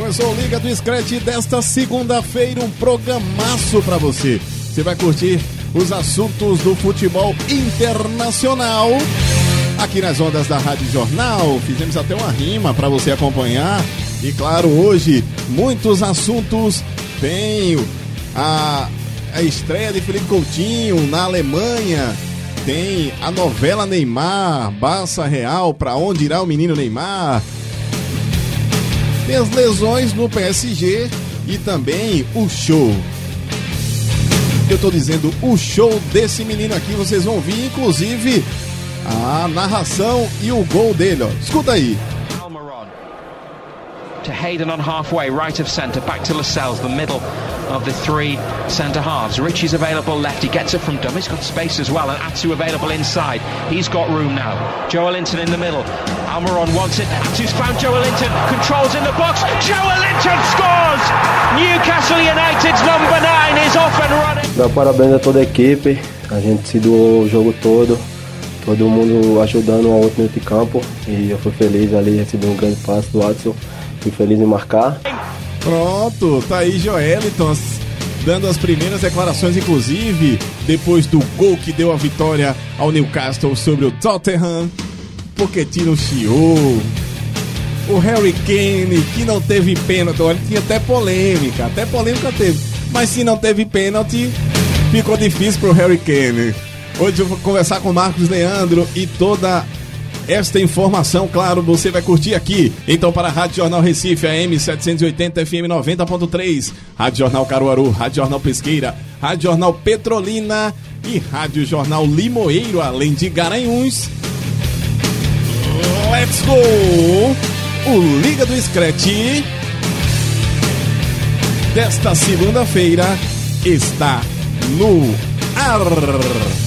Começou Liga do Scratch desta segunda-feira, um programaço para você. Você vai curtir os assuntos do futebol internacional aqui nas ondas da Rádio Jornal. Fizemos até uma rima para você acompanhar. E claro, hoje muitos assuntos. Tem a, a estreia de Felipe Coutinho na Alemanha. Tem a novela Neymar, Barça Real, para onde irá o menino Neymar? Tem as lesões no PSG e também o show. Eu tô dizendo o show desse menino aqui, vocês vão ouvir, inclusive a narração e o gol dele, ó. Escuta aí. To Hayden on halfway, right of centre, back to Lascelles, the middle of the three centre halves. Richie's available left, he gets it from Dum, he's got space as well, and Atsu available inside. He's got room now. Joel Linton in the middle. Almiron wants it. Atsu's found Joel Linton, controls in the box. Joel Linton scores! Newcastle United's number nine is off and running. Dá parabéns a toda a equipe, a gente se doou o jogo todo. todo mundo ajudando um ao outro de campo e eu fui feliz ali, recebi um grande passe do Watson, fui feliz em marcar. Pronto, tá aí Joeliton dando as primeiras declarações, inclusive depois do gol que deu a vitória ao Newcastle sobre o Tottenham. Pochettino chiou. O Harry Kane, que não teve pênalti, olha, tinha até polêmica, até polêmica teve. Mas se não teve pênalti, ficou difícil pro Harry Kane. Hoje eu vou conversar com Marcos Leandro e toda esta informação, claro, você vai curtir aqui. Então, para a Rádio Jornal Recife, AM 780 FM 90.3, Rádio Jornal Caruaru, Rádio Jornal Pesqueira, Rádio Jornal Petrolina e Rádio Jornal Limoeiro, além de Garanhuns. Let's go! O Liga do Scratch desta segunda-feira está no ar.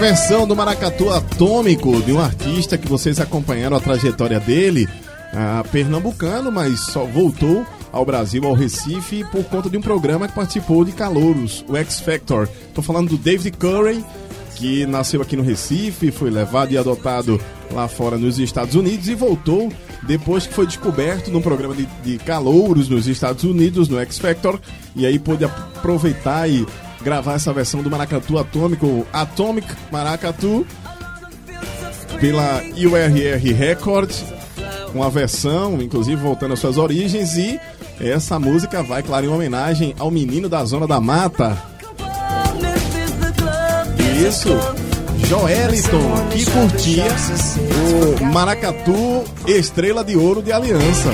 Versão do maracatu atômico de um artista que vocês acompanharam a trajetória dele, ah, pernambucano, mas só voltou ao Brasil, ao Recife, por conta de um programa que participou de Calouros, o X Factor. Tô falando do David Curry, que nasceu aqui no Recife, foi levado e adotado lá fora nos Estados Unidos e voltou depois que foi descoberto num programa de, de calouros nos Estados Unidos, no X Factor, e aí pôde aproveitar e gravar essa versão do Maracatu Atômico, Atomic Maracatu, pela URR Records, uma versão, inclusive voltando às suas origens, e essa música vai, claro, em homenagem ao menino da Zona da Mata, isso, Joeliton, que curtia o Maracatu Estrela de Ouro de Aliança.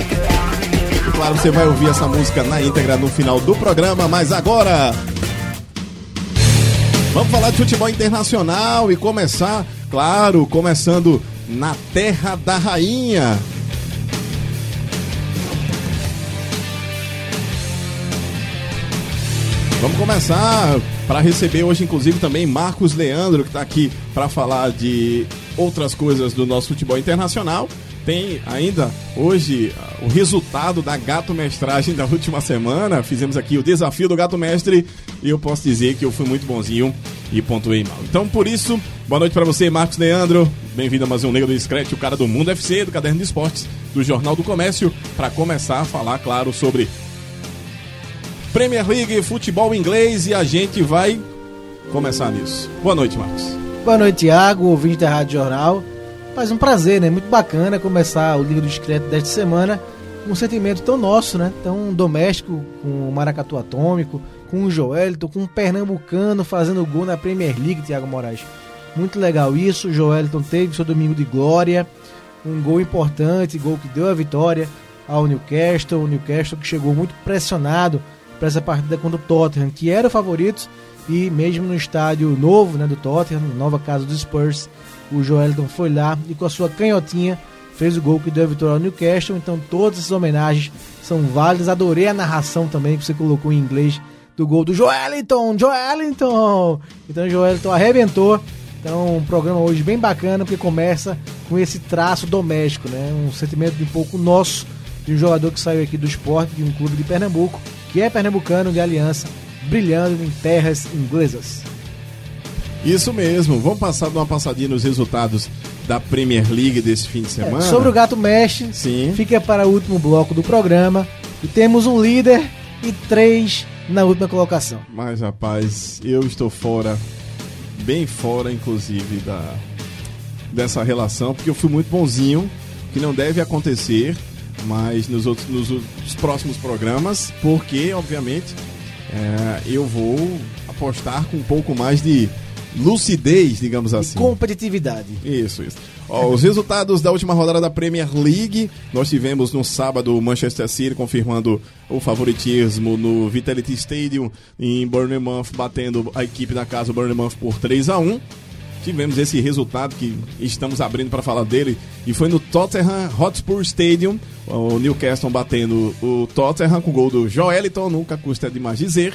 Claro, você vai ouvir essa música na íntegra no final do programa, mas agora. Vamos falar de futebol internacional e começar, claro, começando na Terra da Rainha. Vamos começar para receber hoje, inclusive, também Marcos Leandro, que está aqui para falar de outras coisas do nosso futebol internacional. Tem ainda hoje ah, o resultado da gato mestragem da última semana. Fizemos aqui o desafio do gato mestre e eu posso dizer que eu fui muito bonzinho. e pontuei mal. Então, por isso, boa noite para você, Marcos Leandro. Bem-vindo a mais um Liga do Scratch, o cara do Mundo FC, do Caderno de Esportes, do Jornal do Comércio, para começar a falar, claro, sobre Premier League, futebol inglês e a gente vai começar nisso. Boa noite, Marcos. Boa noite, Thiago, ouvinte da Rádio Jornal. Faz um prazer, né? Muito bacana começar o Liga do Discreto desta semana com um sentimento tão nosso, né? Tão doméstico, com o Maracatu Atômico, com o Joelito, com o Pernambucano fazendo gol na Premier League, Thiago Moraes. Muito legal isso. O teve seu domingo de glória, um gol importante, gol que deu a vitória ao Newcastle. O Newcastle que chegou muito pressionado para essa partida contra o Tottenham, que era o favorito, e mesmo no estádio novo né, do Tottenham, nova casa dos Spurs, o Joelton foi lá e com a sua canhotinha fez o gol que deu a vitória ao Newcastle. Então todas essas homenagens são válidas. Adorei a narração também que você colocou em inglês do gol do Joelinton, Joelinton. Então o Joelinton arrebentou. Então um programa hoje bem bacana porque começa com esse traço doméstico, né? Um sentimento de um pouco nosso de um jogador que saiu aqui do esporte de um clube de Pernambuco, que é pernambucano de aliança, brilhando em terras inglesas. Isso mesmo, vamos passar uma passadinha nos resultados da Premier League desse fim de semana. É, sobre o Gato Mexe, Sim. fica para o último bloco do programa. E temos um líder e três na última colocação. Mas, rapaz, eu estou fora, bem fora, inclusive, da dessa relação, porque eu fui muito bonzinho, que não deve acontecer, mas nos outros nos, outros próximos programas, porque, obviamente, é, eu vou apostar com um pouco mais de lucidez, digamos assim. Competitividade. Isso, isso. Ó, os resultados da última rodada da Premier League. Nós tivemos no sábado o Manchester City confirmando o favoritismo no Vitality Stadium em Bournemouth, batendo a equipe da casa o Bournemouth por 3 a 1 Tivemos esse resultado que estamos abrindo para falar dele e foi no Tottenham Hotspur Stadium, o Newcastle batendo o Tottenham com o gol do Joeliton, nunca custa demais dizer.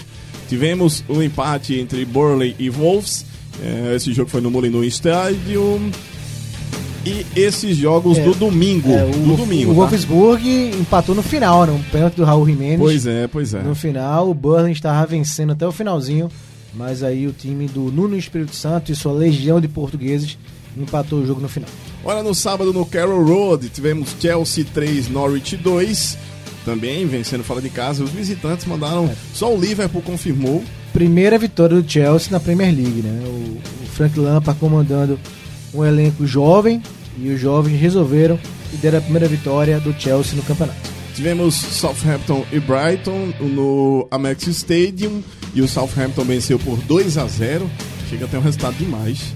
Tivemos o empate entre Burnley e Wolves. É, esse jogo foi no Molineux Stadium. E esses jogos É, do domingo. É, o, do domingo. o tá? Wolfsburg empatou no final, né? Um pênalti do Raul Jimenez. Pois é, pois é. No final, o Burnley estava vencendo até o finalzinho, mas aí o time do Nuno Espírito Santo e sua legião de portugueses empatou o jogo no final. Olha, no sábado no Carroll Road tivemos Chelsea 3, Norwich 2. Também vencendo fora de casa. Os visitantes mandaram. É. Só o Liverpool confirmou. Primeira vitória do Chelsea na Premier League, né? O, o Frank Lampard comandando um elenco jovem e os jovens resolveram e deram a primeira vitória do Chelsea no campeonato. Tivemos Southampton e Brighton no Amex Stadium. E o Southampton venceu por 2 a 0 Chega até um resultado demais.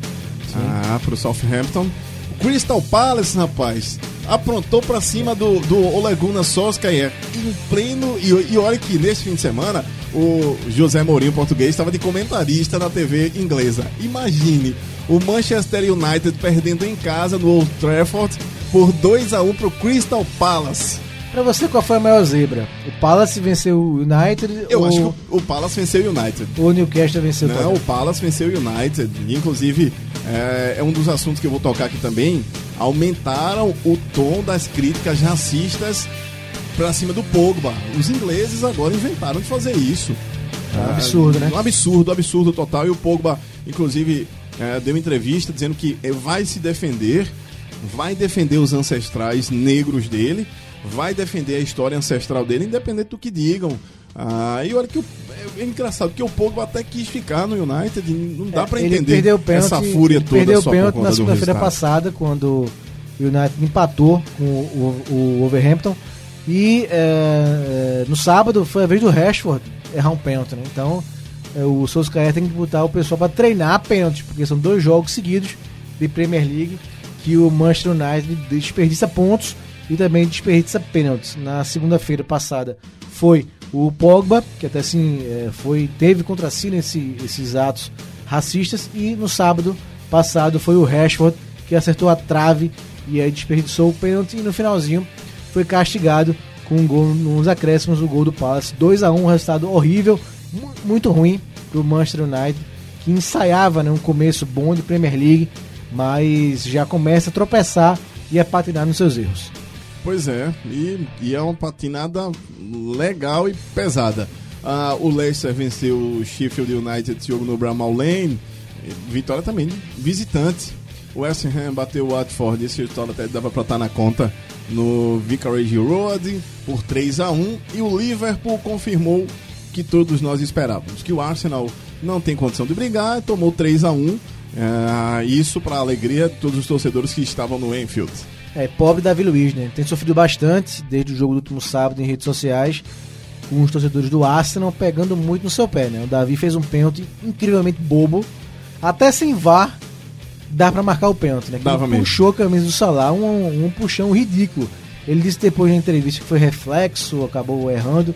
Ah, pro Southampton. O Crystal Palace, rapaz, aprontou pra cima do, do Ole Gunnar Solskjaer em pleno. E, e olha que nesse fim de semana o José Mourinho, português, estava de comentarista na TV inglesa. Imagine o Manchester United perdendo em casa no Old Trafford por 2 a 1 pro Crystal Palace. Pra você, qual foi a maior zebra? O Palace venceu o United Eu ou, acho que o, Palace venceu o United. ou o Newcastle venceu o Não, o Palace venceu o United. Inclusive, é, é um dos assuntos que eu vou tocar aqui também. Aumentaram o tom das críticas racistas pra cima do Pogba. Os ingleses agora inventaram de fazer isso. É um absurdo, né? Um absurdo, absurdo total. E o Pogba, inclusive, é, deu entrevista dizendo que vai se defender, vai defender os ancestrais negros dele, vai defender a história ancestral dele, independente do que digam. Ah, e olha que o, é, engraçado que o Pogba até quis ficar no United, não dá pra É, Ele entender pênalti, essa fúria toda perdeu só pênalti na segunda-feira passada, quando o United empatou com o, o, o Wolverhampton. E é, é, no sábado foi a vez do Rashford errar um pênalti, né? Então é, o Solskjaer tem que botar o pessoal para treinar pênaltis, porque são dois jogos seguidos de Premier League que o Manchester United desperdiça pontos e também desperdiça pênaltis. Na segunda-feira passada foi o Pogba, que até assim é, foi, teve contra si nesse, esses atos racistas, e no sábado passado foi o Rashford que acertou a trave e aí desperdiçou o pênalti e no finalzinho foi castigado com um gol nos acréscimos, o gol do Palace. 2 a 1 um resultado horrível, mu- muito ruim pro Manchester United, que ensaiava né, um começo bom de Premier League, mas já começa a tropeçar e a patinar nos seus erros. Pois é, e, e é uma patinada legal e pesada. Ah, o Leicester venceu o Sheffield United jogo no Bramall Lane. Vitória também visitante. O West Ham bateu o Watford, esse resultado até dava pra estar na conta no Vicarage Road por 3 a 1 e o Liverpool confirmou que todos nós esperávamos, que o Arsenal não tem condição de brigar, tomou 3 a 1 é, isso para alegria de todos os torcedores que estavam no Enfield. É, pobre Davi Luiz, né? Tem sofrido bastante desde o jogo do último sábado em redes sociais, com os torcedores do Arsenal pegando muito no seu pé, né? O Davi fez um pênalti incrivelmente bobo, até sem VAR dá pra marcar o pênalti, né? Ele puxou a camisa do Salah, um, um puxão ridículo. Ele disse depois na entrevista que foi reflexo, acabou errando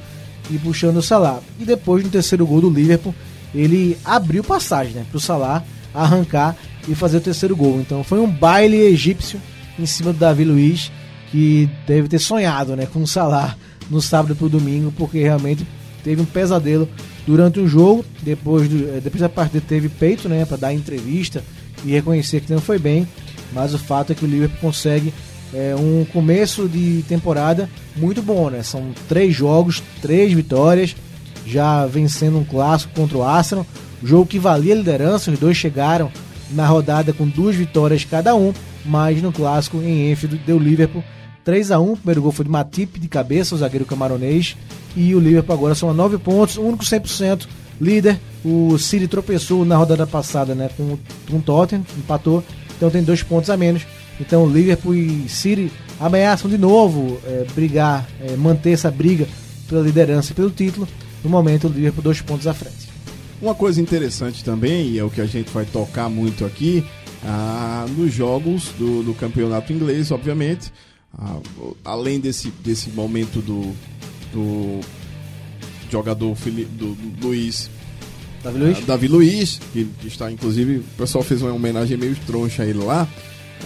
e puxando o Salah. E depois no terceiro gol do Liverpool, ele abriu passagem, né, pro Salah arrancar e fazer o terceiro gol. Então foi um baile egípcio em cima do Davi Luiz, que deve ter sonhado, né, com o Salah no sábado pro domingo, porque realmente teve um pesadelo durante o jogo. Depois, do, eh, depois da partida teve peito, né, para dar entrevista e reconhecer que não foi bem. Mas o fato é que o Liverpool consegue é, um começo de temporada muito bom, né? São três jogos, três vitórias, já vencendo um clássico contra o Arsenal, jogo que valia a liderança, os dois chegaram na rodada com duas vitórias cada um, mas no clássico em Enfield deu Liverpool 3 a 1 o primeiro gol foi de Matip de cabeça, o zagueiro camaronês, e o Liverpool agora são a 9 pontos, único 100% líder. O City tropeçou na rodada passada né, com, com o Tottenham, empatou, então tem dois pontos a menos. Então Liverpool e City ameaçam de novo é, brigar, é, manter essa briga pela liderança e pelo título. No momento, o Liverpool dois pontos à frente. Uma coisa interessante também, e é o que a gente vai tocar muito aqui, ah, nos jogos do, do campeonato inglês, obviamente, ah, além desse, desse momento do, do jogador do, do Luiz Davi Luiz? Ah, Davi Luiz, que, está inclusive, o pessoal fez uma homenagem meio troncha a ele lá.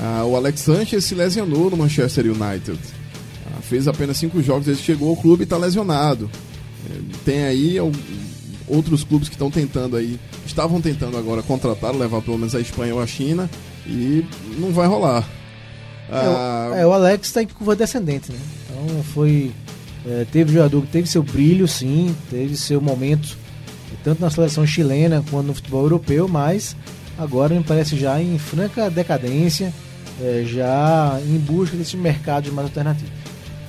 Ah, o Alex Sanchez se lesionou no Manchester United. Ah, fez apenas cinco jogos que chegou ao clube e está lesionado. Eh, Tem aí outros clubes que estão tentando aí, estavam tentando agora contratar, levar pelo menos a Espanha ou a China e não vai rolar. Ah, É, o- é, o Alex tá em curva descendente, né? Então foi. é, teve jogador que teve seu brilho, sim, teve seu momento, tanto na seleção chilena quanto no futebol europeu, mas agora me parece já em franca decadência, é, já em busca desses mercados mais alternativos.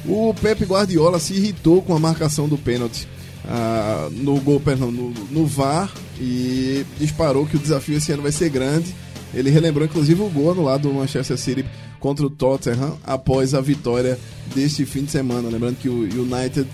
O Pepe Guardiola se irritou com a marcação do pênalti ah, no gol, perdão, no, no VAR e disparou que o desafio esse ano vai ser grande. Ele relembrou inclusive o gol no lado do Manchester City contra o Tottenham após a vitória deste fim de semana. Lembrando que o United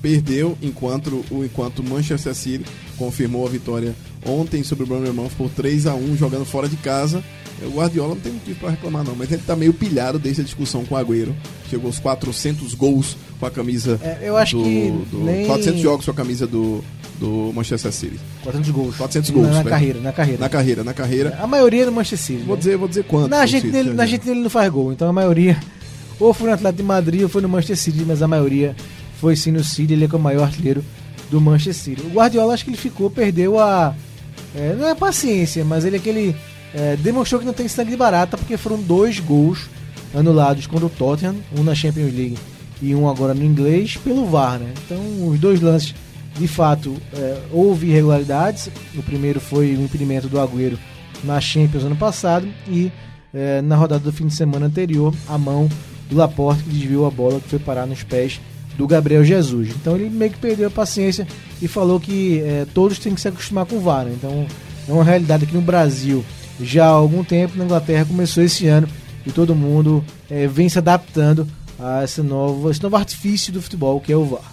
perdeu enquanto o enquanto Manchester City confirmou a vitória ontem sobre o Bournemouth por 3 a 1 jogando fora de casa. O Guardiola não tem motivo para reclamar não, mas ele tá meio pilhado desde a discussão com o Agüero. Chegou aos 400 gols com a camisa É, eu acho do, que do- nem- 400 jogos com a camisa do, do Manchester City. 400 gols. 400 gols, Na, na né? carreira, na carreira. Na carreira, na carreira. A maioria do Manchester City. Vou né? dizer, vou dizer quanto. Na Argentina, ele, na Argentina ele não faz gol, então a maioria ou foi no Atlético de Madrid ou foi no Manchester City, mas a maioria foi sim no City, ele é é o maior artilheiro do Manchester City. O Guardiola acho que ele ficou, perdeu a é, não é paciência, mas ele é aquele é, demonstrou que não tem sangue de barata porque foram dois gols anulados contra o Tottenham, um na Champions League e um agora no inglês pelo VAR, né? Então os dois lances de fato é, houve irregularidades. O primeiro foi o impedimento do Agüero na Champions ano passado e é, na rodada do fim de semana anterior a mão do Laporte que desviou a bola que foi parar nos pés do Gabriel Jesus. Então ele meio que perdeu a paciência e falou que é, todos têm que se acostumar com o VAR. né? Então é uma realidade aqui no Brasil já há algum tempo, na Inglaterra começou esse ano e todo mundo é, vem se adaptando a esse novo, esse novo artifício do futebol que é o VAR.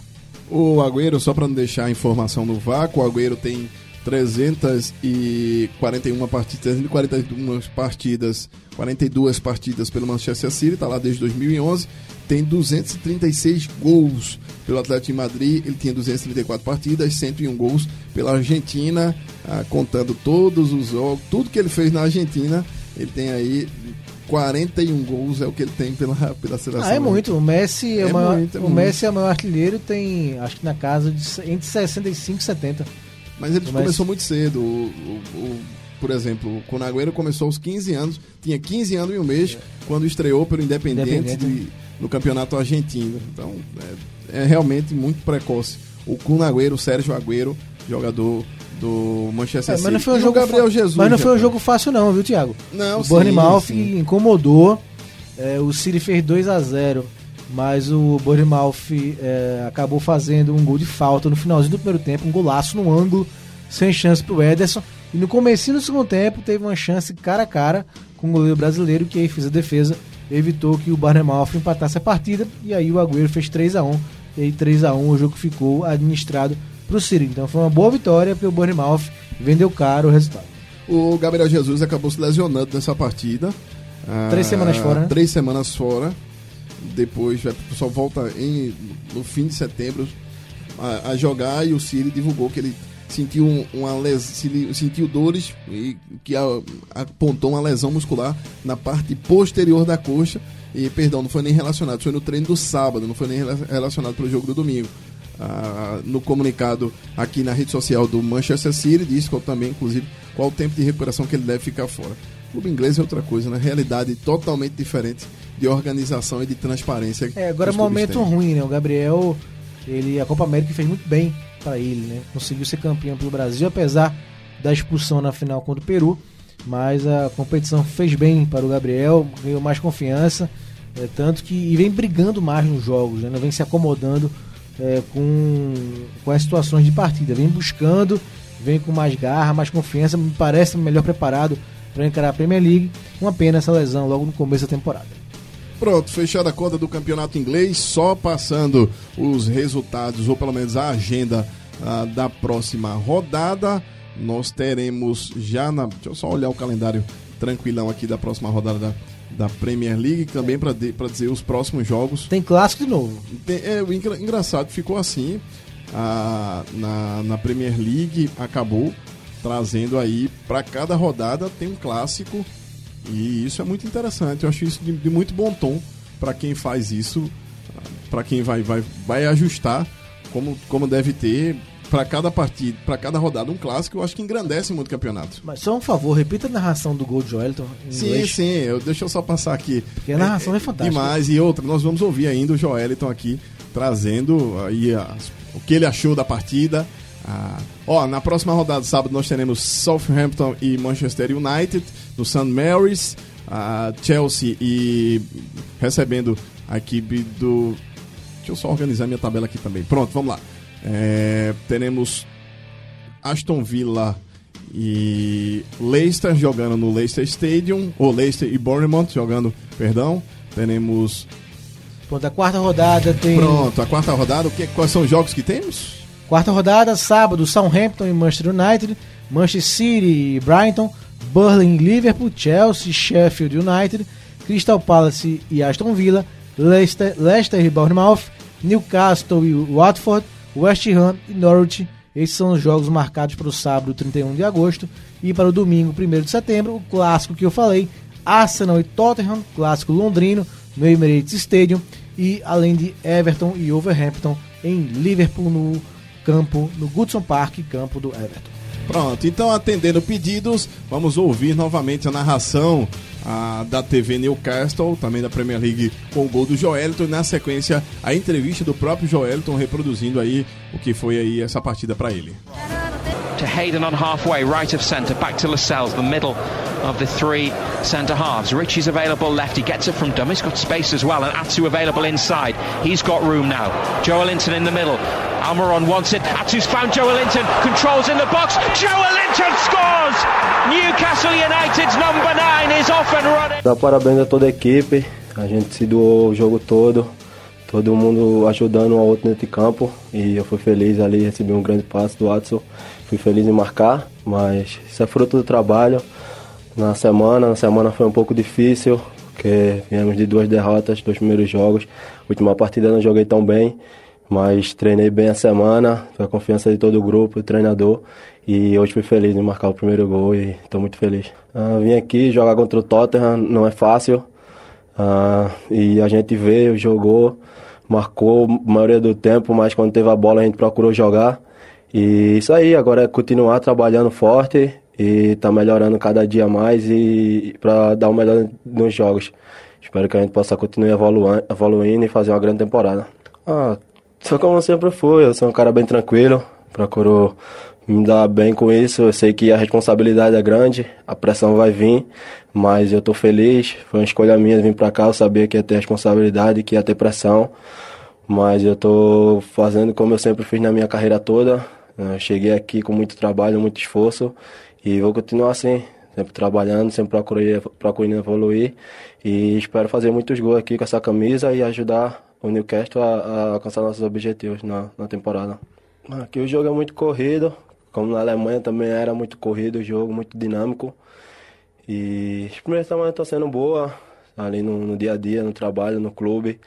O Agüero, só para não deixar a informação no vácuo, o Agüero tem 341 partidas, 341 partidas, 42 partidas pelo Manchester City, tá lá desde 2011, tem 236 gols pelo Atlético de Madrid, ele tinha 234 partidas, 101 gols pela Argentina, ah, contando todos os jogos, tudo que ele fez na Argentina, ele tem aí 41 gols, é o que ele tem pela, pela seleção. Ah, é muito. O Messi é, o É maior, muito, é o muito. Messi é o maior artilheiro, tem acho que na casa de entre 65 e 70. Mas ele Mas- começou muito cedo. O, o- o- por exemplo, o Conagüero começou aos 15 anos, tinha 15 anos e um mês quando estreou pelo Independente Independente. de- no campeonato argentino. Então, é, é realmente muito precoce. O Conagüero, o Sérgio Agüero, jogador do Manchester É, City. mas não foi um E jogo Gabriel Jesus. Mas não foi um jogo fácil não, viu, Thiago? Não, o sim, sim. incomodou. é, o City fez 2 a 0 mas o Bournemouth é, acabou fazendo um gol de falta no finalzinho do primeiro tempo, um golaço no ângulo, sem chance pro Ederson. E no comecinho do segundo tempo teve uma chance cara a cara com o goleiro brasileiro que aí fez a defesa, evitou que o Bournemouth empatasse a partida e aí o Agüero fez 3 a 1 e aí 3 a 1 o jogo ficou administrado pro City. Então foi uma boa vitória porque o Bournemouth vendeu caro o resultado. O Gabriel Jesus acabou se lesionando nessa partida. Ah, Três semanas fora, né? Três semanas fora. Depois vai, só volta em, no fim de setembro a, a jogar e o City divulgou que ele sentiu um- uma les, se- sentiu dores e que apontou uma lesão muscular na parte posterior da coxa e perdão não foi nem relacionado foi no treino do sábado não foi nem rela- relacionado para o jogo do domingo Ah, no comunicado aqui na rede social do Manchester City diz qual também inclusive qual o tempo de recuperação que ele deve ficar fora o clube inglês é outra coisa né realidade totalmente diferente de organização e de transparência É, agora é um momento têm. ruim, né? O Gabriel, ele, a Copa América fez muito bem para ele, né? Conseguiu ser campeão pelo Brasil, apesar da expulsão na final contra o Peru. Mas a competição fez bem para o Gabriel, ganhou mais confiança, é, tanto que e vem brigando mais nos jogos, né? Não vem se acomodando é, com, com as situações de partida, vem buscando, vem com mais garra, mais confiança, me parece melhor preparado para encarar a Premier League. Uma pena essa lesão logo no começo da temporada. Pronto, fechada a conta do campeonato inglês, só passando os resultados, ou pelo menos a agenda ah, da próxima rodada. Nós teremos já na. Deixa eu só olhar o calendário tranquilão aqui da próxima rodada da, da Premier League, também para dizer os próximos jogos. Tem clássico de novo. Tem- é, o engra- engraçado ficou assim ah, na, na Premier League acabou trazendo aí para cada rodada tem um clássico e isso é muito interessante eu acho isso de, de muito bom tom para quem faz isso para quem vai, vai, vai ajustar como, como deve ter para cada partida para cada rodada um clássico eu acho que engrandece muito o campeonato Mas só um favor, repita a narração do gol de em Sim, inglês. sim, eu, deixa eu só passar aqui. Porque a narração é fantástica. Demais. E outra, nós vamos ouvir ainda o Joeliton aqui trazendo aí o que ele achou da partida. Ah, ó, na próxima rodada, sábado, nós teremos Southampton e Manchester United, do St. Mary's, ah, Chelsea e recebendo a equipe do. Deixa eu só organizar minha tabela aqui também. Pronto, vamos lá. É, teremos Aston Villa e Leicester jogando no Leicester Stadium, ou Leicester e Bournemouth jogando, perdão. Teremos. Pronto, a quarta rodada tem. Pronto, a quarta rodada. O que, quais são os jogos que temos? Quarta rodada, sábado, Southampton e Manchester United, Manchester City e Brighton, Burnley e Liverpool, Chelsea, Sheffield United, Crystal Palace e Aston Villa, Leicester, Leicester e Bournemouth, Newcastle e Watford, West Ham e Norwich. Esses são os jogos marcados para o sábado, 31 de agosto, e para o domingo, 1 de setembro, o clássico que eu falei, Arsenal e Tottenham, clássico londrino, no Emirates Stadium, e além de Everton e Wolverhampton em Liverpool no campo, no Goodson Park, campo do Everton. Pronto, então atendendo pedidos, vamos ouvir novamente a narração ah, da TV Newcastle, também da Premier League, com o gol do Joelton e na sequência a entrevista do próprio Joelton reproduzindo aí o que foi aí essa partida para ele. to Hayden on halfway, right of centre, back to Lascelles, the middle of the three centre halves. Richie's available left, he gets it from he's got space as well, and Atsu available inside. He's got room now. Joel Linton in the middle. Almiron wants it. Atsu's found Joel Linton, controls in the box. Joel Linton scores! Newcastle United's number nine is off and running. Dá parabéns a toda a equipe. A gente se doou o jogo todo. Todo mundo ajudando um ao outro nesse campo. E eu fui feliz ali, recebi um grande passe do Watson. Fui feliz em marcar, mas isso é fruto do trabalho. Na semana, na semana foi um pouco difícil, porque viemos de duas derrotas, dois primeiros jogos. Última partida não joguei tão bem, mas treinei bem a semana, foi a confiança de todo o grupo, do treinador. E hoje fui feliz em marcar o primeiro gol e estou muito feliz. Ah, vim aqui jogar contra o Tottenham, não é fácil. Ah, e a gente veio, jogou, marcou a maioria do tempo, mas quando teve a bola a gente procurou jogar. E isso aí, agora é continuar trabalhando forte e tá melhorando cada dia mais e para dar o melhor nos jogos. Espero que a gente possa continuar evoluindo e fazer uma grande temporada. Ah, só como sempre fui, eu sou um cara bem tranquilo, procuro me dar bem com isso. Eu sei que a responsabilidade é grande, a pressão vai vir, mas eu tô feliz. Foi uma escolha minha vir para cá. Eu sabia que ia ter responsabilidade, que ia ter pressão, mas eu tô fazendo como eu sempre fiz na minha carreira toda. Eu cheguei aqui com muito trabalho, muito esforço e vou continuar assim, sempre trabalhando, sempre procurando evoluir e espero fazer muitos gols aqui com essa camisa e ajudar o Newcastle a, a alcançar nossos objetivos na, na temporada. Aqui o jogo é muito corrido, como na Alemanha também era muito corrido o jogo, muito dinâmico. E as primeiras semanas estão sendo boas, ali no, no dia a dia, no trabalho, no clube.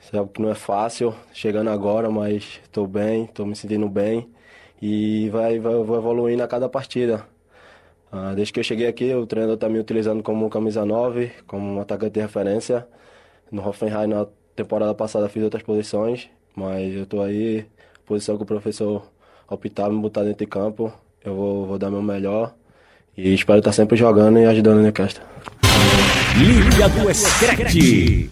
Sabe que não é fácil, chegando agora, mas estou bem, estou me sentindo bem e vai, vai, vou evoluindo a cada partida. Ah, desde que eu cheguei aqui, o treinador está me utilizando como camisa 9, como um atacante de referência. No Hoffenheim, temporada passada, fiz outras posições, mas eu estou aí, posição que o professor optar me botar dentro de campo, eu vou, vou dar meu melhor e espero estar sempre jogando e ajudando o Newcastle. Liga do Screte.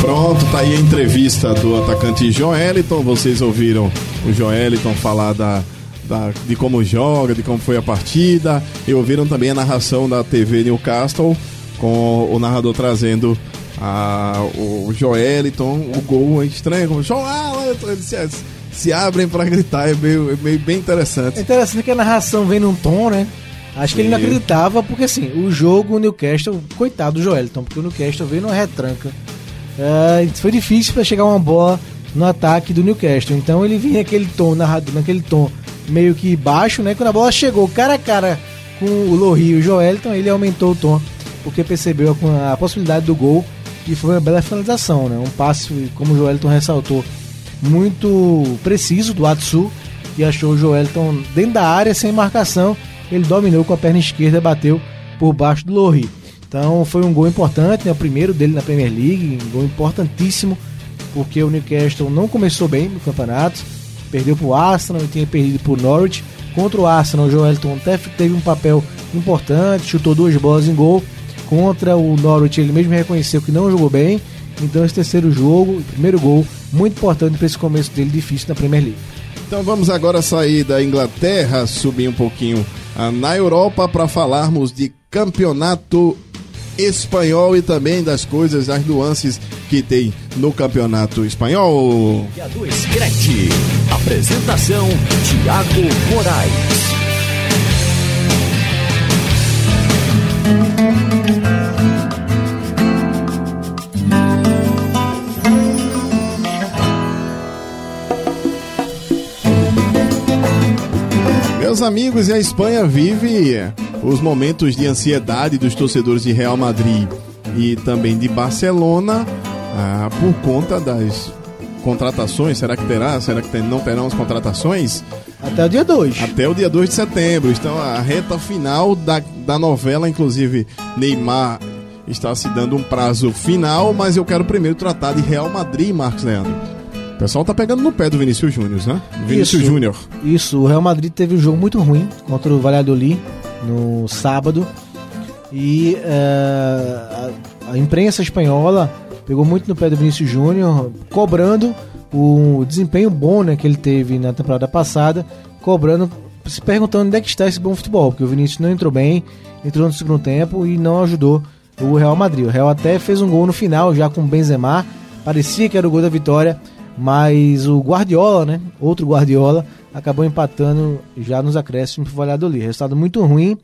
Pronto, tá aí a entrevista do atacante Joeliton. Vocês ouviram o Joeliton falar da, da- de como joga, de como foi a partida. E ouviram também a narração da TV Newcastle, com o narrador trazendo a, o Joeliton, o gol é estranho, como Joeliton, eles se, se abrem pra gritar, é meio, é meio bem É interessante. interessante que a narração vem num tom, né? Acho que ele não acreditava, porque assim, o jogo, o Newcastle, coitado do Joelton, porque o Newcastle veio numa retranca. É, foi difícil para chegar uma bola no ataque do Newcastle. Então ele vinha naquele tom, narrado, naquele tom meio que baixo, né? Quando a bola chegou cara a cara com o Lohri e o Joelton, ele aumentou o tom, porque percebeu a, possibilidade do gol e foi uma bela finalização, né? Um passe, como o Joelton ressaltou, muito preciso do Atsu, que achou o Joelton dentro da área sem marcação. Ele dominou com a perna esquerda, bateu por baixo do Lohri. Então foi um gol importante, né? o primeiro dele na Premier League, um gol importantíssimo, porque o Newcastle não começou bem no campeonato, perdeu para o Arsenal e tinha perdido para o Norwich. Contra o Arsenal, o Joelton até teve um papel importante, chutou duas bolas em gol. Contra o Norwich, ele mesmo reconheceu que não jogou bem. Então, esse terceiro jogo, o primeiro gol, muito importante para esse começo dele difícil na Premier League. Então vamos agora sair da Inglaterra, subir um pouquinho ah, na Europa para falarmos de campeonato espanhol e também das coisas, das nuances que tem no campeonato espanhol. Liga do Screte. Apresentação: Tiago Moraes. Meus amigos, e a Espanha vive os momentos de ansiedade dos torcedores de Real Madrid e também de Barcelona ah, por conta das contratações. Será que terá? Será que não terão as contratações? Até o dia 2. Até o dia 2 de setembro. Então a reta final da, da novela, inclusive Neymar está se dando um prazo final, mas eu quero primeiro tratar de Real Madrid, Marcos Leandro. O pessoal tá pegando no pé do Vinícius Júnior, né? Vinícius. Júnior. Isso, o Real Madrid teve um jogo muito ruim contra o Valladolid no sábado. E eh, a, a imprensa espanhola pegou muito no pé do Vinícius Júnior, cobrando o desempenho bom né, que ele teve na temporada passada, cobrando, se perguntando onde é que está esse bom futebol, porque o Vinícius não entrou bem, entrou no segundo tempo e não ajudou o Real Madrid. O Real até fez um gol no final, já com o Benzema, parecia que era o gol da vitória, mas o Guardiola, né, outro Guardiola, acabou empatando já nos acréscimos pro Valladolid. Resultado muito ruim.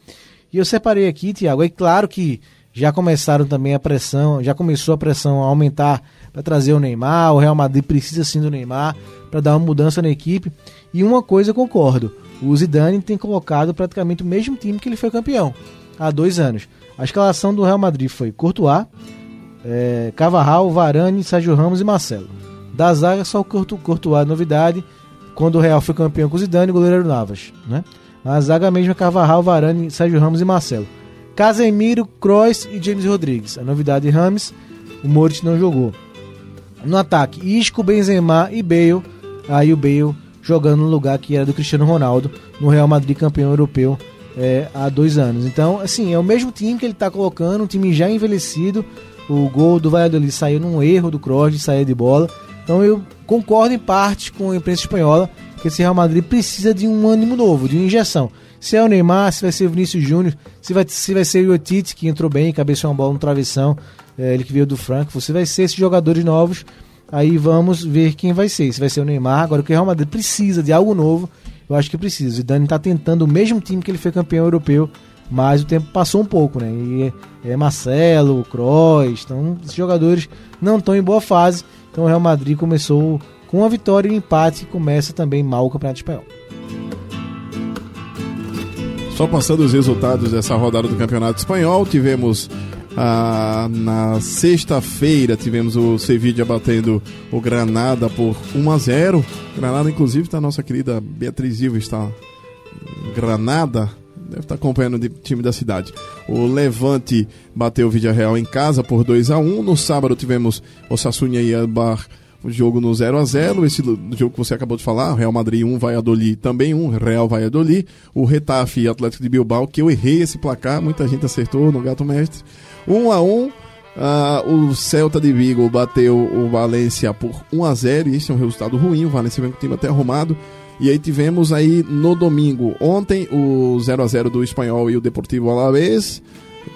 E eu separei aqui, Tiago, é claro que já começaram também a pressão, já começou a pressão a aumentar para trazer o Neymar, o Real Madrid precisa sim do Neymar para dar uma mudança na equipe. E uma coisa eu concordo, o Zidane tem colocado praticamente o mesmo time que ele foi campeão há dois anos. A escalação do Real Madrid foi Courtois, é, Cavarral, Varane, Sérgio Ramos e Marcelo. Da zaga, só o Courto- Courtois, novidade. Quando o Real foi campeão com o Zidane, o goleiro Navas. Né? A zaga mesmo é Cavarral, Varane, Sérgio Ramos e Marcelo. Casemiro, Kroos e James Rodrigues. A novidade Rames, o Moritz não jogou. No ataque, Isco, Benzema e Bale. Aí o Bale jogando no lugar que era do Cristiano Ronaldo no Real Madrid campeão europeu é, há dois anos. Então, assim, é o mesmo time que ele está colocando, um time já envelhecido. O gol do Valladolid saiu num erro do Kroos de sair de bola. Então eu concordo em parte com a imprensa espanhola que esse Real Madrid precisa de um ânimo novo, de uma injeção. Se é o Neymar, se vai ser o Vinícius Júnior, se vai, se vai ser o Otite, que entrou bem, cabeceou uma bola no travessão, é, ele que veio do Franco, se vai ser esses jogadores novos, aí vamos ver quem vai ser. Se vai ser o Neymar, agora o que o Real Madrid precisa de algo novo, eu acho que precisa. O Zidane está tentando o mesmo time que ele foi campeão europeu, mas o tempo passou um pouco, né? E é, é Marcelo, Kroos, então esses jogadores não estão em boa fase. Então o Real Madrid começou com a vitória e um empate e começa também mal o Campeonato Espanhol. Só passando os resultados dessa rodada do Campeonato Espanhol, tivemos ah, na sexta-feira tivemos o Sevilla batendo o Granada por 1 a 0. Granada, inclusive, está nossa querida Beatriz Silva está Granada, deve estar acompanhando o time da cidade. O Levante bateu o Villarreal em casa por 2 a 1. No sábado tivemos o Sassunia e Albar o jogo no 0 a 0 esse jogo que você acabou de falar, Real Madrid 1, Valladolid também 1, Real Valladolid, o Retafe e Atlético de Bilbao, que eu errei esse placar, muita gente acertou no Gato Mestre, 1 a 1 Uh, o Celta de Vigo bateu o Valência por 1 a 0 e isso é um resultado ruim. O Valência vem com o time até arrumado. E aí tivemos aí no domingo, ontem, o 0 a 0 do Espanhol e o Deportivo Alavés.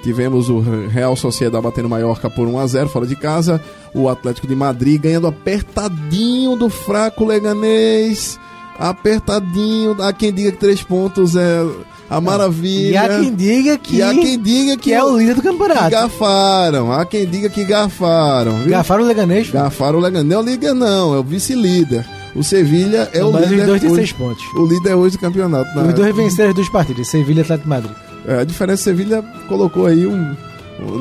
Tivemos o Real Sociedade batendo Mallorca por 1 a 0 fora de casa. O Atlético de Madrid ganhando apertadinho do fraco Leganês. Apertadinho. Há quem diga que três pontos é a maravilha. E há quem diga que, E há quem diga que, que é o líder do campeonato. gafaram. Há quem diga que gafaram. Viu? Gafaram o Leganês. Gafaram o Leganés. Não é o líder, não. É o vice-líder. O Sevilha é o líder. dois seis pontos. O líder hoje do campeonato. Os dois venceram as duas partidas, Sevilha e Atlético Madrid. É, a diferença, Sevilha colocou aí um.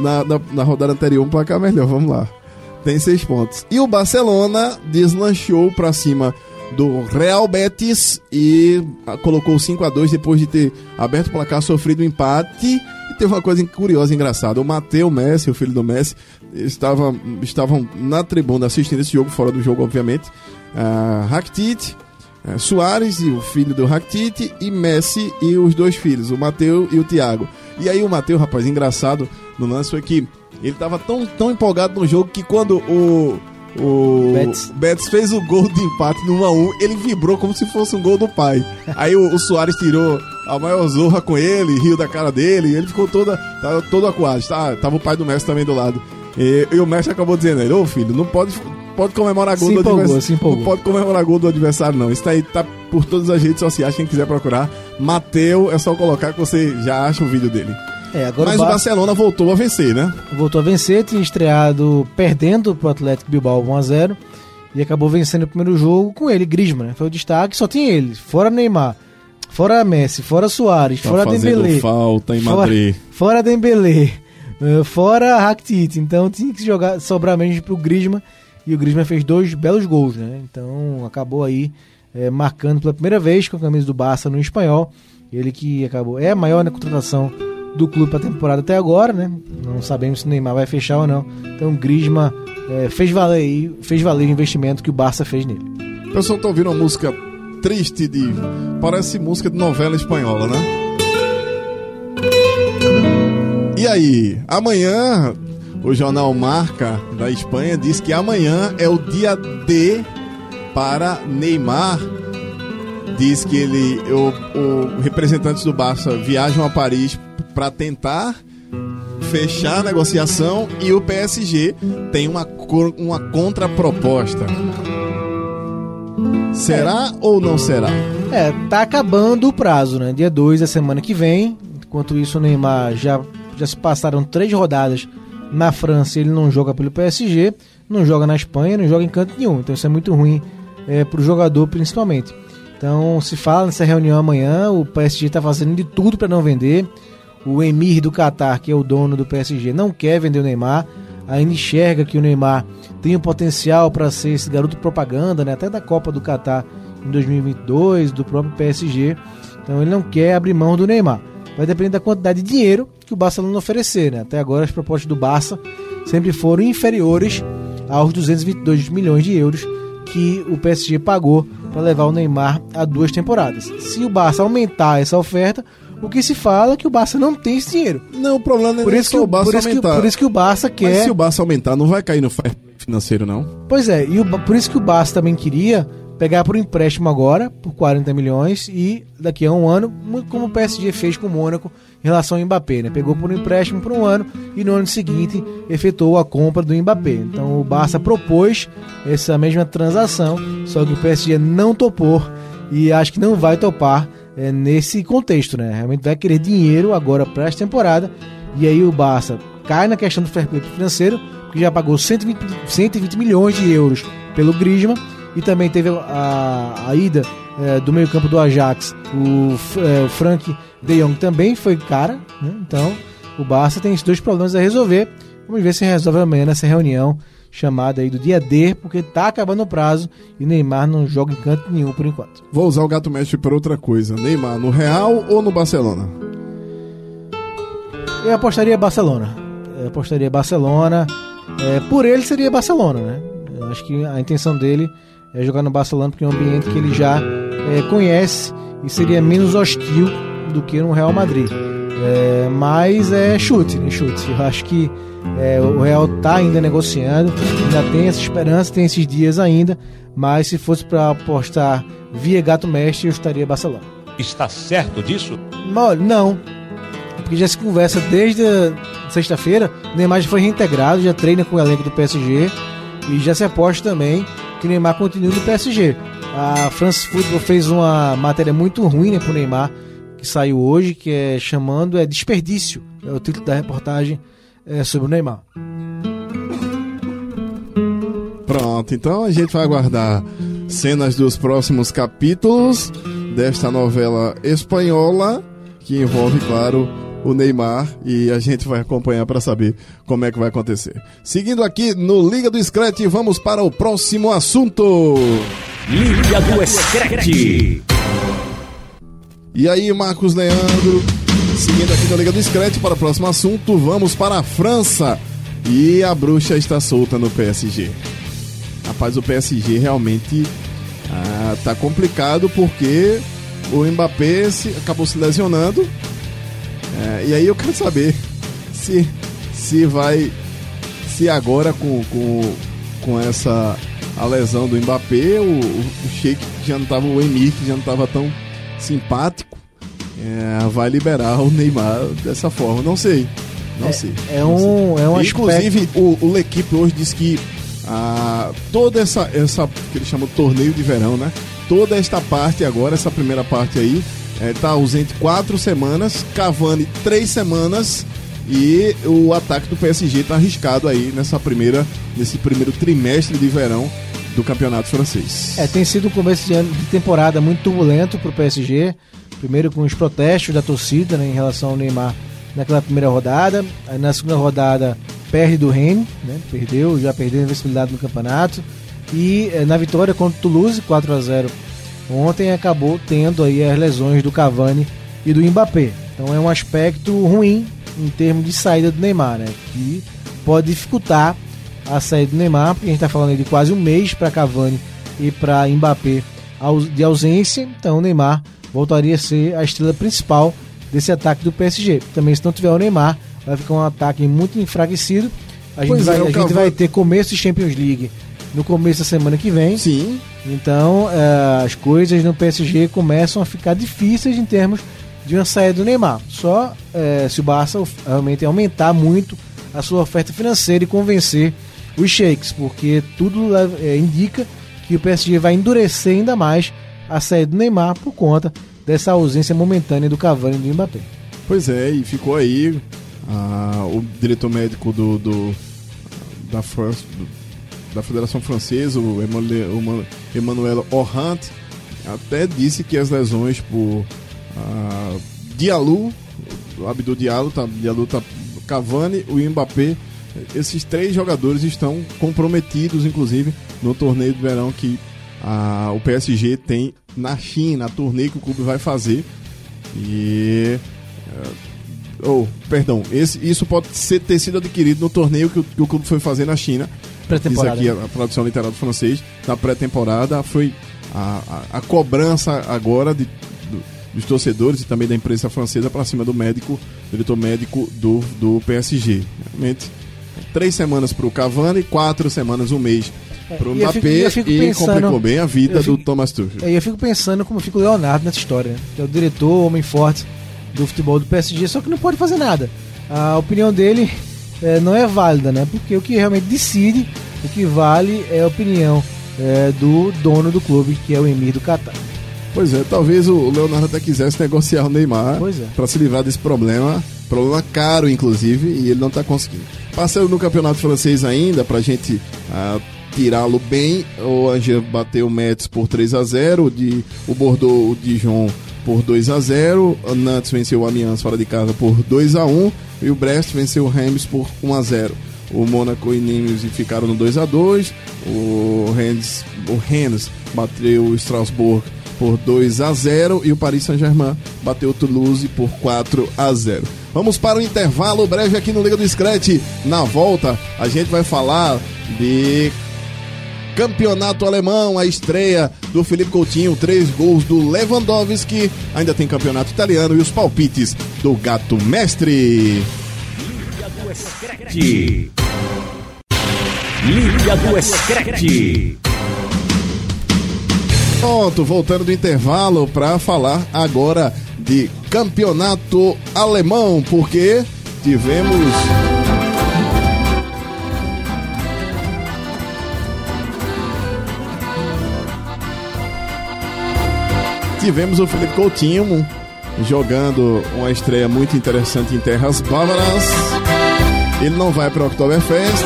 Na, na, na rodada anterior um placar melhor, vamos lá. Tem seis pontos. E o Barcelona deslanchou pra cima do Real Betis e ah, colocou 5 a 2 depois de ter aberto o placar, sofrido um empate. E teve uma coisa curiosa e engraçada. O Mateu Messi, o filho do Messi, estava, estavam na tribuna assistindo esse jogo, fora do jogo, obviamente. Uh, Rakitic, é, Soares e o filho do Rakitic e Messi e os dois filhos, o Mateu e o Thiago. E aí o Mateu, rapaz, engraçado no lance foi que ele tava tão, tão empolgado no jogo que quando o o Betis. Betis fez o gol de empate no 1x1, ele vibrou como se fosse um gol do pai. Aí o, o Soares tirou a maior zorra com ele, riu da cara dele, e ele ficou toda, todo acuado. Tá, tava o pai do Messi também do lado. E, e o Messi acabou dizendo a ele, ô filho, não pode, pode comemorar gol Se do adversário. Não pode comemorar gol do adversário, não. Isso aí tá por todas as redes sociais, quem quiser procurar. Mateu, é só colocar que você já acha o vídeo dele. É, agora Mas o o Bar- Barcelona voltou a vencer, né? voltou a vencer, tinha estreado perdendo pro Atlético Bilbao 1x0 e acabou vencendo o primeiro jogo com ele, Griezmann, né? Foi o destaque, só tinha ele, fora Neymar, fora Messi, fora Soares, Tá fora Dembélé, falta em fora, Madrid. fora Dembélé, eh, fora Rakitic, então tinha que jogar, sobrar menos pro Griezmann e o Griezmann fez dois belos gols, né? Então acabou aí eh, marcando pela primeira vez com a camisa do Barça no espanhol, ele que acabou, é a maior né, contratação do clube para a temporada até agora, né? Não sabemos se o Neymar vai fechar ou não. Então o Griezmann eh, fez valer fez valer o investimento que o Barça fez nele. Pessoal tá ouvindo uma música triste de. Parece música de novela espanhola, né? E aí, amanhã o jornal Marca da Espanha diz que amanhã é o dia D para Neymar. Diz que ele, o, o representantes do Barça viajam a Paris para tentar fechar a negociação e o PSG tem uma, uma contraproposta. Será ou não será? É, tá acabando o prazo, né? Dia 2 da semana que vem. Enquanto isso, o Neymar já, já se passaram três rodadas na França. Ele não joga pelo PSG, não joga na Espanha, não joga em canto nenhum. Então isso é muito ruim é, pro jogador, principalmente. Então se fala nessa reunião amanhã. O PSG tá fazendo de tudo para não vender. O Emir do Qatar, que é o dono do PSG, não quer vender o Neymar. Ainda enxerga que o Neymar tem o potencial para ser esse garoto propaganda, né? até da Copa do Qatar em 2022, do próprio PSG. Então ele não quer abrir mão do Neymar. Vai depender da quantidade de dinheiro que o Barcelona oferecer. Né? Até agora as propostas do Barça sempre foram inferiores aos 222 milhões de euros que o PSG pagou para levar o Neymar a duas temporadas. Se o Barça aumentar essa oferta, O que se fala é que o Barça não tem esse dinheiro. Não, o problema é Por nem isso, que, o Barça por, isso que, aumentar. por isso que o Barça Mas quer. se o Barça aumentar, não vai cair no financeiro, não. Pois é, e o por isso que o Barça também queria pegar por empréstimo agora, por 40 milhões, e daqui a um ano, como o PSG fez com o Mônaco em relação ao Mbappé, né? Pegou por empréstimo por um ano e no ano seguinte efetuou a compra do Mbappé. Então o Barça propôs essa mesma transação, só que o PSG não topou e acho que não vai topar é, nesse contexto, né? Realmente vai querer dinheiro agora para esta temporada e aí o Barça cai na questão do fair play financeiro, porque já pagou 120, 120 milhões de euros pelo Griezmann e também teve a, a ida eh, do meio-campo do Ajax, o, eh, o Frank de Jong também foi cara, né? então o Barça tem esses dois problemas a resolver. Vamos ver se resolve amanhã nessa reunião chamada aí do dia D, porque tá acabando o prazo e Neymar não joga em canto nenhum por enquanto. Vou usar o gato mestre para outra coisa. Neymar no Real ou no Barcelona? Eu apostaria Barcelona. Eu apostaria Barcelona. É, por ele seria Barcelona, né? Eu acho que a intenção dele é jogar no Barcelona porque é um ambiente que ele já é, conhece e seria menos hostil do que no Real Madrid. É, mas é chute, né? Chute. Eu acho que é, o Real tá ainda negociando, ainda tem essa esperança, tem esses dias ainda. Mas se fosse para apostar via gato mestre, eu estaria Barcelona. Está certo disso? Olha, não. Porque já se conversa desde sexta-feira. O Neymar já foi reintegrado, já treina com o elenco do PSG. E já se aposta também que o Neymar continue no PSG. A France Football fez uma matéria muito ruim né, pro Neymar, que saiu hoje, que é chamando é desperdício. É o título da reportagem é, sobre o Neymar. Pronto, então a gente vai aguardar cenas dos próximos capítulos desta novela espanhola que envolve, claro, o Neymar e a gente vai acompanhar para saber como é que vai acontecer. Seguindo aqui no Liga do Scratch, vamos para o próximo assunto. Liga do Scratch. E aí, Marcos Leandro, seguindo aqui no Liga do Scratch para o próximo assunto, vamos para a França. E a bruxa está solta no PSG. Rapaz, o PSG realmente ah, tá complicado porque o Mbappé se- acabou se lesionando. É, e aí eu quero saber se, se vai. Se agora com, com, com essa a lesão do Mbappé, o, o, o Sheik já não tava, o Emir que já não estava tão simpático, é, vai liberar o Neymar dessa forma. Não sei. Não sei. É Não sei. um, é um aspecto. Inclusive, o, o L'Equipe hoje diz que ah, toda essa, essa que eles chamam de torneio de verão, né? Toda esta parte agora, essa primeira parte aí, é, tá ausente quatro semanas, Cavani três semanas e o ataque do PSG tá arriscado aí nessa primeira, nesse primeiro trimestre de verão do campeonato francês. É, tem sido um começo de, ano- de temporada muito turbulento pro PSG. Primeiro com os protestos da torcida né, em relação ao Neymar naquela primeira rodada. Aí na segunda rodada perde do Rennes, né, perdeu, já perdeu a invencibilidade no campeonato. E eh, na vitória contra o Toulouse, 4 a 0 ontem, acabou tendo aí as lesões do Cavani e do Mbappé. Então é um aspecto ruim em termos de saída do Neymar, né, que pode dificultar a saída do Neymar, porque a gente está falando de quase um mês para Cavani e para Mbappé de ausência, então o Neymar voltaria a ser a estrela principal desse ataque do PSG. Também se não tiver o Neymar, vai ficar um ataque muito enfraquecido. A gente, é, vai, o a gente Cavani- vai ter começo de Champions League no começo da semana que vem. Sim, Então eh, as coisas no PSG começam a ficar difíceis em termos de uma saída do Neymar. Só eh, se o Barça realmente aumentar muito a sua oferta financeira e convencer os sheiks, porque tudo eh, indica que o PSG vai endurecer ainda mais a saída do Neymar por conta dessa ausência momentânea do Cavani e do Mbappé. Pois é, e ficou aí ah, o diretor médico do, do- da França, do- da Federação Francesa, o Emmanuel, Orhant, até disse que as lesões por ah, Diallo, o Abdul Diallo, tá, Diallo tá Cavani, o Mbappé, esses três jogadores estão comprometidos, inclusive, no torneio de verão que ah, o PSG tem na China, a torneio que o clube vai fazer. E. Oh, perdão, esse, isso pode ser, ter sido adquirido no torneio que o, que o clube foi fazer na China. Diz aqui a, a tradução literal do francês, na pré-temporada. Foi a, a, a cobrança agora de, do- dos torcedores e também da imprensa francesa para cima do médico, diretor médico do, do PSG. Realmente, três semanas para o Cavani, quatro semanas, um mês para o É, e fico- Mbappé e pensando- complicou bem a vida fico- do Thomas Tuchel. Aí eu fico pensando como fica o Leonardo nessa história, né? que é o diretor, o homem forte do futebol do PSG, só que não pode fazer nada. A opinião dele é, não é válida, né? Porque o que realmente decide, o que vale é a opinião é, do dono do clube, que é o Emir do Catar. Pois é, talvez o Leonardo até quisesse negociar o Neymar é. para se livrar desse problema, problema caro inclusive, e ele não está conseguindo. Passando no campeonato francês ainda, pra gente ah, tirá-lo bem, o Angers bateu o Metz por 3 a 0 de, o Bordeaux, o Dijon por 2 a 0 o Nantes venceu o Amiens fora de casa por 2 a 1 e o Brest venceu o Reims por 1 a 0 o Mônaco e Nimes ficaram no 2 a 2 o Rennes, o Rennes bateu o Strasbourg por 2 a 0 e o Paris Saint-Germain bateu o Toulouse por 4 a 0. Vamos para o intervalo breve aqui no Liga do Scratch. Na volta, a gente vai falar de Campeonato Alemão, a estreia do Felipe Coutinho, três gols do Lewandowski, ainda tem Campeonato Italiano e os palpites do Gato Mestre. Scratch. Liga do Scratch. Pronto, voltando do intervalo para falar agora de campeonato alemão, porque tivemos. Tivemos o Felipe Coutinho jogando uma estreia muito interessante em terras bávaras. Ele não vai para o Oktoberfest,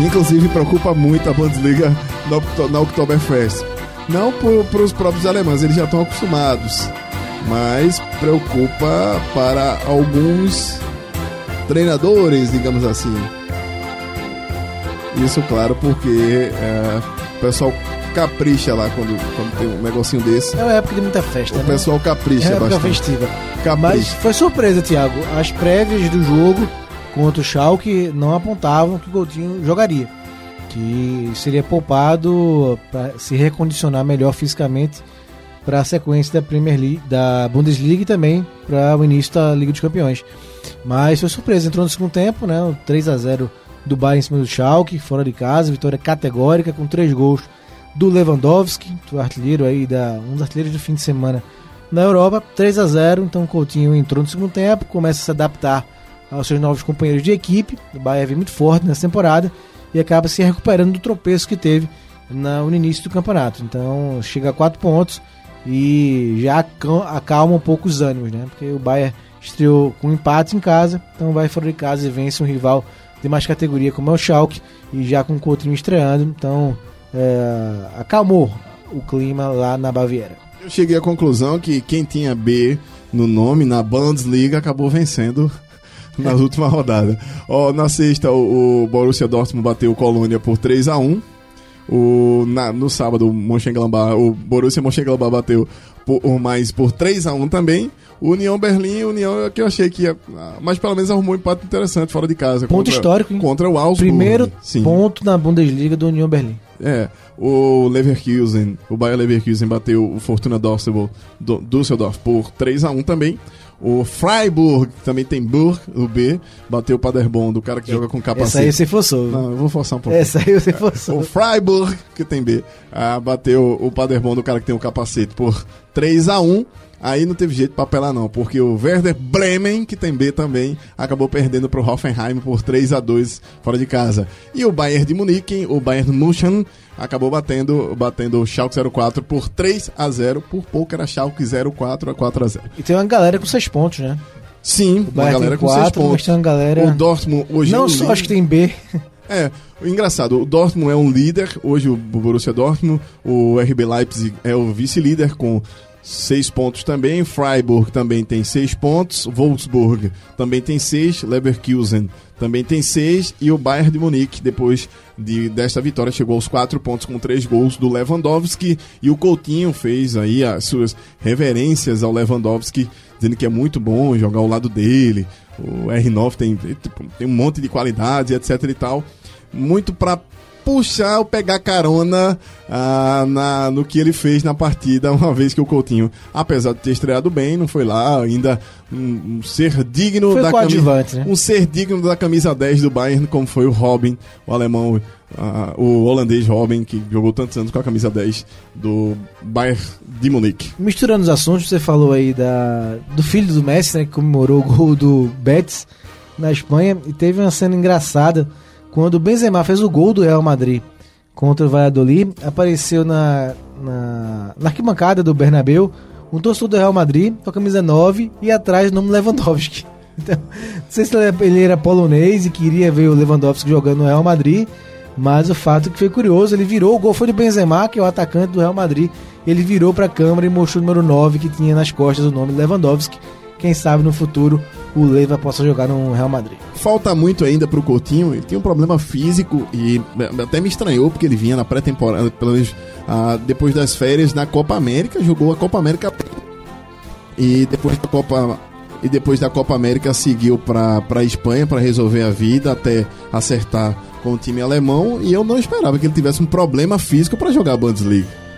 inclusive preocupa muito a Bundesliga na, Okto- na Oktoberfest. Não para os próprios alemães, eles já estão acostumados, mas preocupa para alguns treinadores, digamos assim. Isso, claro, porque é, o pessoal capricha lá quando, quando tem um negocinho desse. É uma época de muita festa, O né? pessoal capricha é uma época bastante. festiva. Capricha. Mas foi surpresa, Thiago. As prévias do jogo contra o Schalke não apontavam que o Coutinho jogaria. Que seria poupado para se recondicionar melhor fisicamente para a sequência da Premier League, da Bundesliga e também para o início da Liga dos Campeões. Mas foi surpresa, entrou no segundo tempo, né? O 3 a 0 do Bayern em cima do Schalke, fora de casa, vitória categórica com três gols do Lewandowski, o artilheiro aí da um dos artilheiros do fim de semana na Europa, 3 a 0 então o Coutinho entrou no segundo tempo, começa a se adaptar aos seus novos companheiros de equipe, o Bayern vem muito forte nessa temporada e acaba se recuperando do tropeço que teve no início do campeonato, então chega a 4 pontos e já aca- acalma um pouco os ânimos, né? Porque o Bayern estreou com empate em casa, então vai fora de casa e vence um rival de mais categoria como é o Schalke e já com o Coutinho estreando, então é, acalmou o clima lá na Baviera. Eu cheguei à conclusão que quem tinha B no nome, na Bundesliga, acabou vencendo nas últimas rodadas. Ó, na sexta, o, o Borussia Dortmund bateu o Colônia por 3 a 1 o, na- no sábado, o Mönchengladbach, o Borussia Mönchengladbach bateu por, o mais por 3 a 1 também. O União Berlim, União é que eu achei que ia, ah, mas pelo menos arrumou um empate interessante fora de casa. Ponto contra- histórico, hein? Contra o Augsburg. Primeiro Sim. ponto na Bundesliga do União Berlim. É, o Leverkusen, o Bayer Leverkusen bateu o Fortuna Düsseldorf, do- Düsseldorf por 3 a 1 também. O Freiburg, que também tem Burg, o B, bateu o Paderborn, do cara que joga com Essa capacete. aí você forçou. Não, eu vou forçar um pouco. Essa aí você O forçou. Freiburg, que tem B, ah, bateu o Paderborn do cara que tem o capacete por 3 a 1 Aí não teve jeito pra apelar não, porque o Werder Bremen, que tem B também, acabou perdendo pro Hoffenheim por 3 a 2 fora de casa. E o Bayern de Munique, o Bayern München, acabou batendo, batendo o Schalke 04 por 3 a 0 Por pouco era Schalke 04 a 4 a 0 E tem uma galera com seis pontos, né? Sim, O uma galera com 6 quatro, mas pontos. tem uma galera... O Dortmund hoje é Não um só acho que tem B. É, engraçado, o Dortmund é um líder, hoje o Borussia Dortmund, o RB Leipzig é o vice-líder com seis pontos também, Freiburg também tem seis pontos, Wolfsburg também tem seis, Leverkusen também tem seis e o Bayern de Munique, depois de, desta vitória, chegou aos quatro pontos com três gols do Lewandowski e o Coutinho fez aí as suas reverências ao Lewandowski, dizendo que é muito bom jogar ao lado dele, o R9 tem, tipo, tem um monte de qualidades, etc e tal. Muito para puxar ou pegar carona ah, na, no que ele fez na partida, uma vez que o Coutinho, apesar de ter estreado bem, não foi lá ainda um, um ser digno Foi da camisa, né? um ser digno da camisa 10 do Bayern, como foi o Robin, o alemão, ah, o holandês Robin, que jogou tantos anos com a camisa 10 do Bayern de Munique. Misturando os assuntos, você falou aí da, do filho do Messi, né, que comemorou o gol do Betis na Espanha, e teve uma cena engraçada quando o Benzema fez o gol do Real Madrid contra o Valladolid, apareceu na, na, na arquibancada do Bernabéu um torcedor do Real Madrid com a camisa 9 e atrás o nome Lewandowski. Então, não sei se ele era- ele era polonês e queria ver o Lewandowski jogando no Real Madrid, mas o fato é que foi curioso, ele virou, o gol foi do Benzema, que é o atacante do Real Madrid, ele virou para a câmera e mostrou o número 9 que tinha nas costas o nome Lewandowski. Quem sabe no futuro o Leva possa jogar no Real Madrid. Falta muito ainda pro Coutinho, ele tinha um problema físico e até me estranhou porque ele vinha na pré-temporada, pelo menos ah, depois das férias na Copa América, jogou a Copa América e depois da Copa e depois da Copa América seguiu para para Espanha para resolver a vida até acertar com o time alemão e eu não esperava que ele tivesse um problema físico para jogar a Bundesliga.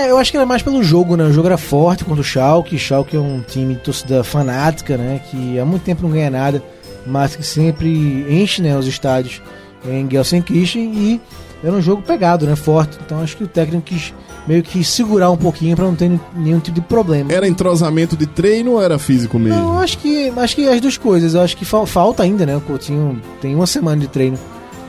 É, eu acho que era mais pelo jogo, né? O jogo era forte contra o Schalke. Schalke é um time de torcida fanática, né? Que há muito tempo não ganha nada, mas que sempre enche né, os estádios em Gelsenkirchen e era um jogo pegado, né? Forte. Então acho que o técnico quis meio que segurar um pouquinho para não ter nenhum tipo de problema. Era entrosamento de treino ou era físico mesmo? Não, eu acho que, acho que as duas coisas. Eu acho que fal- falta ainda, né? O Coutinho tem uma semana de treino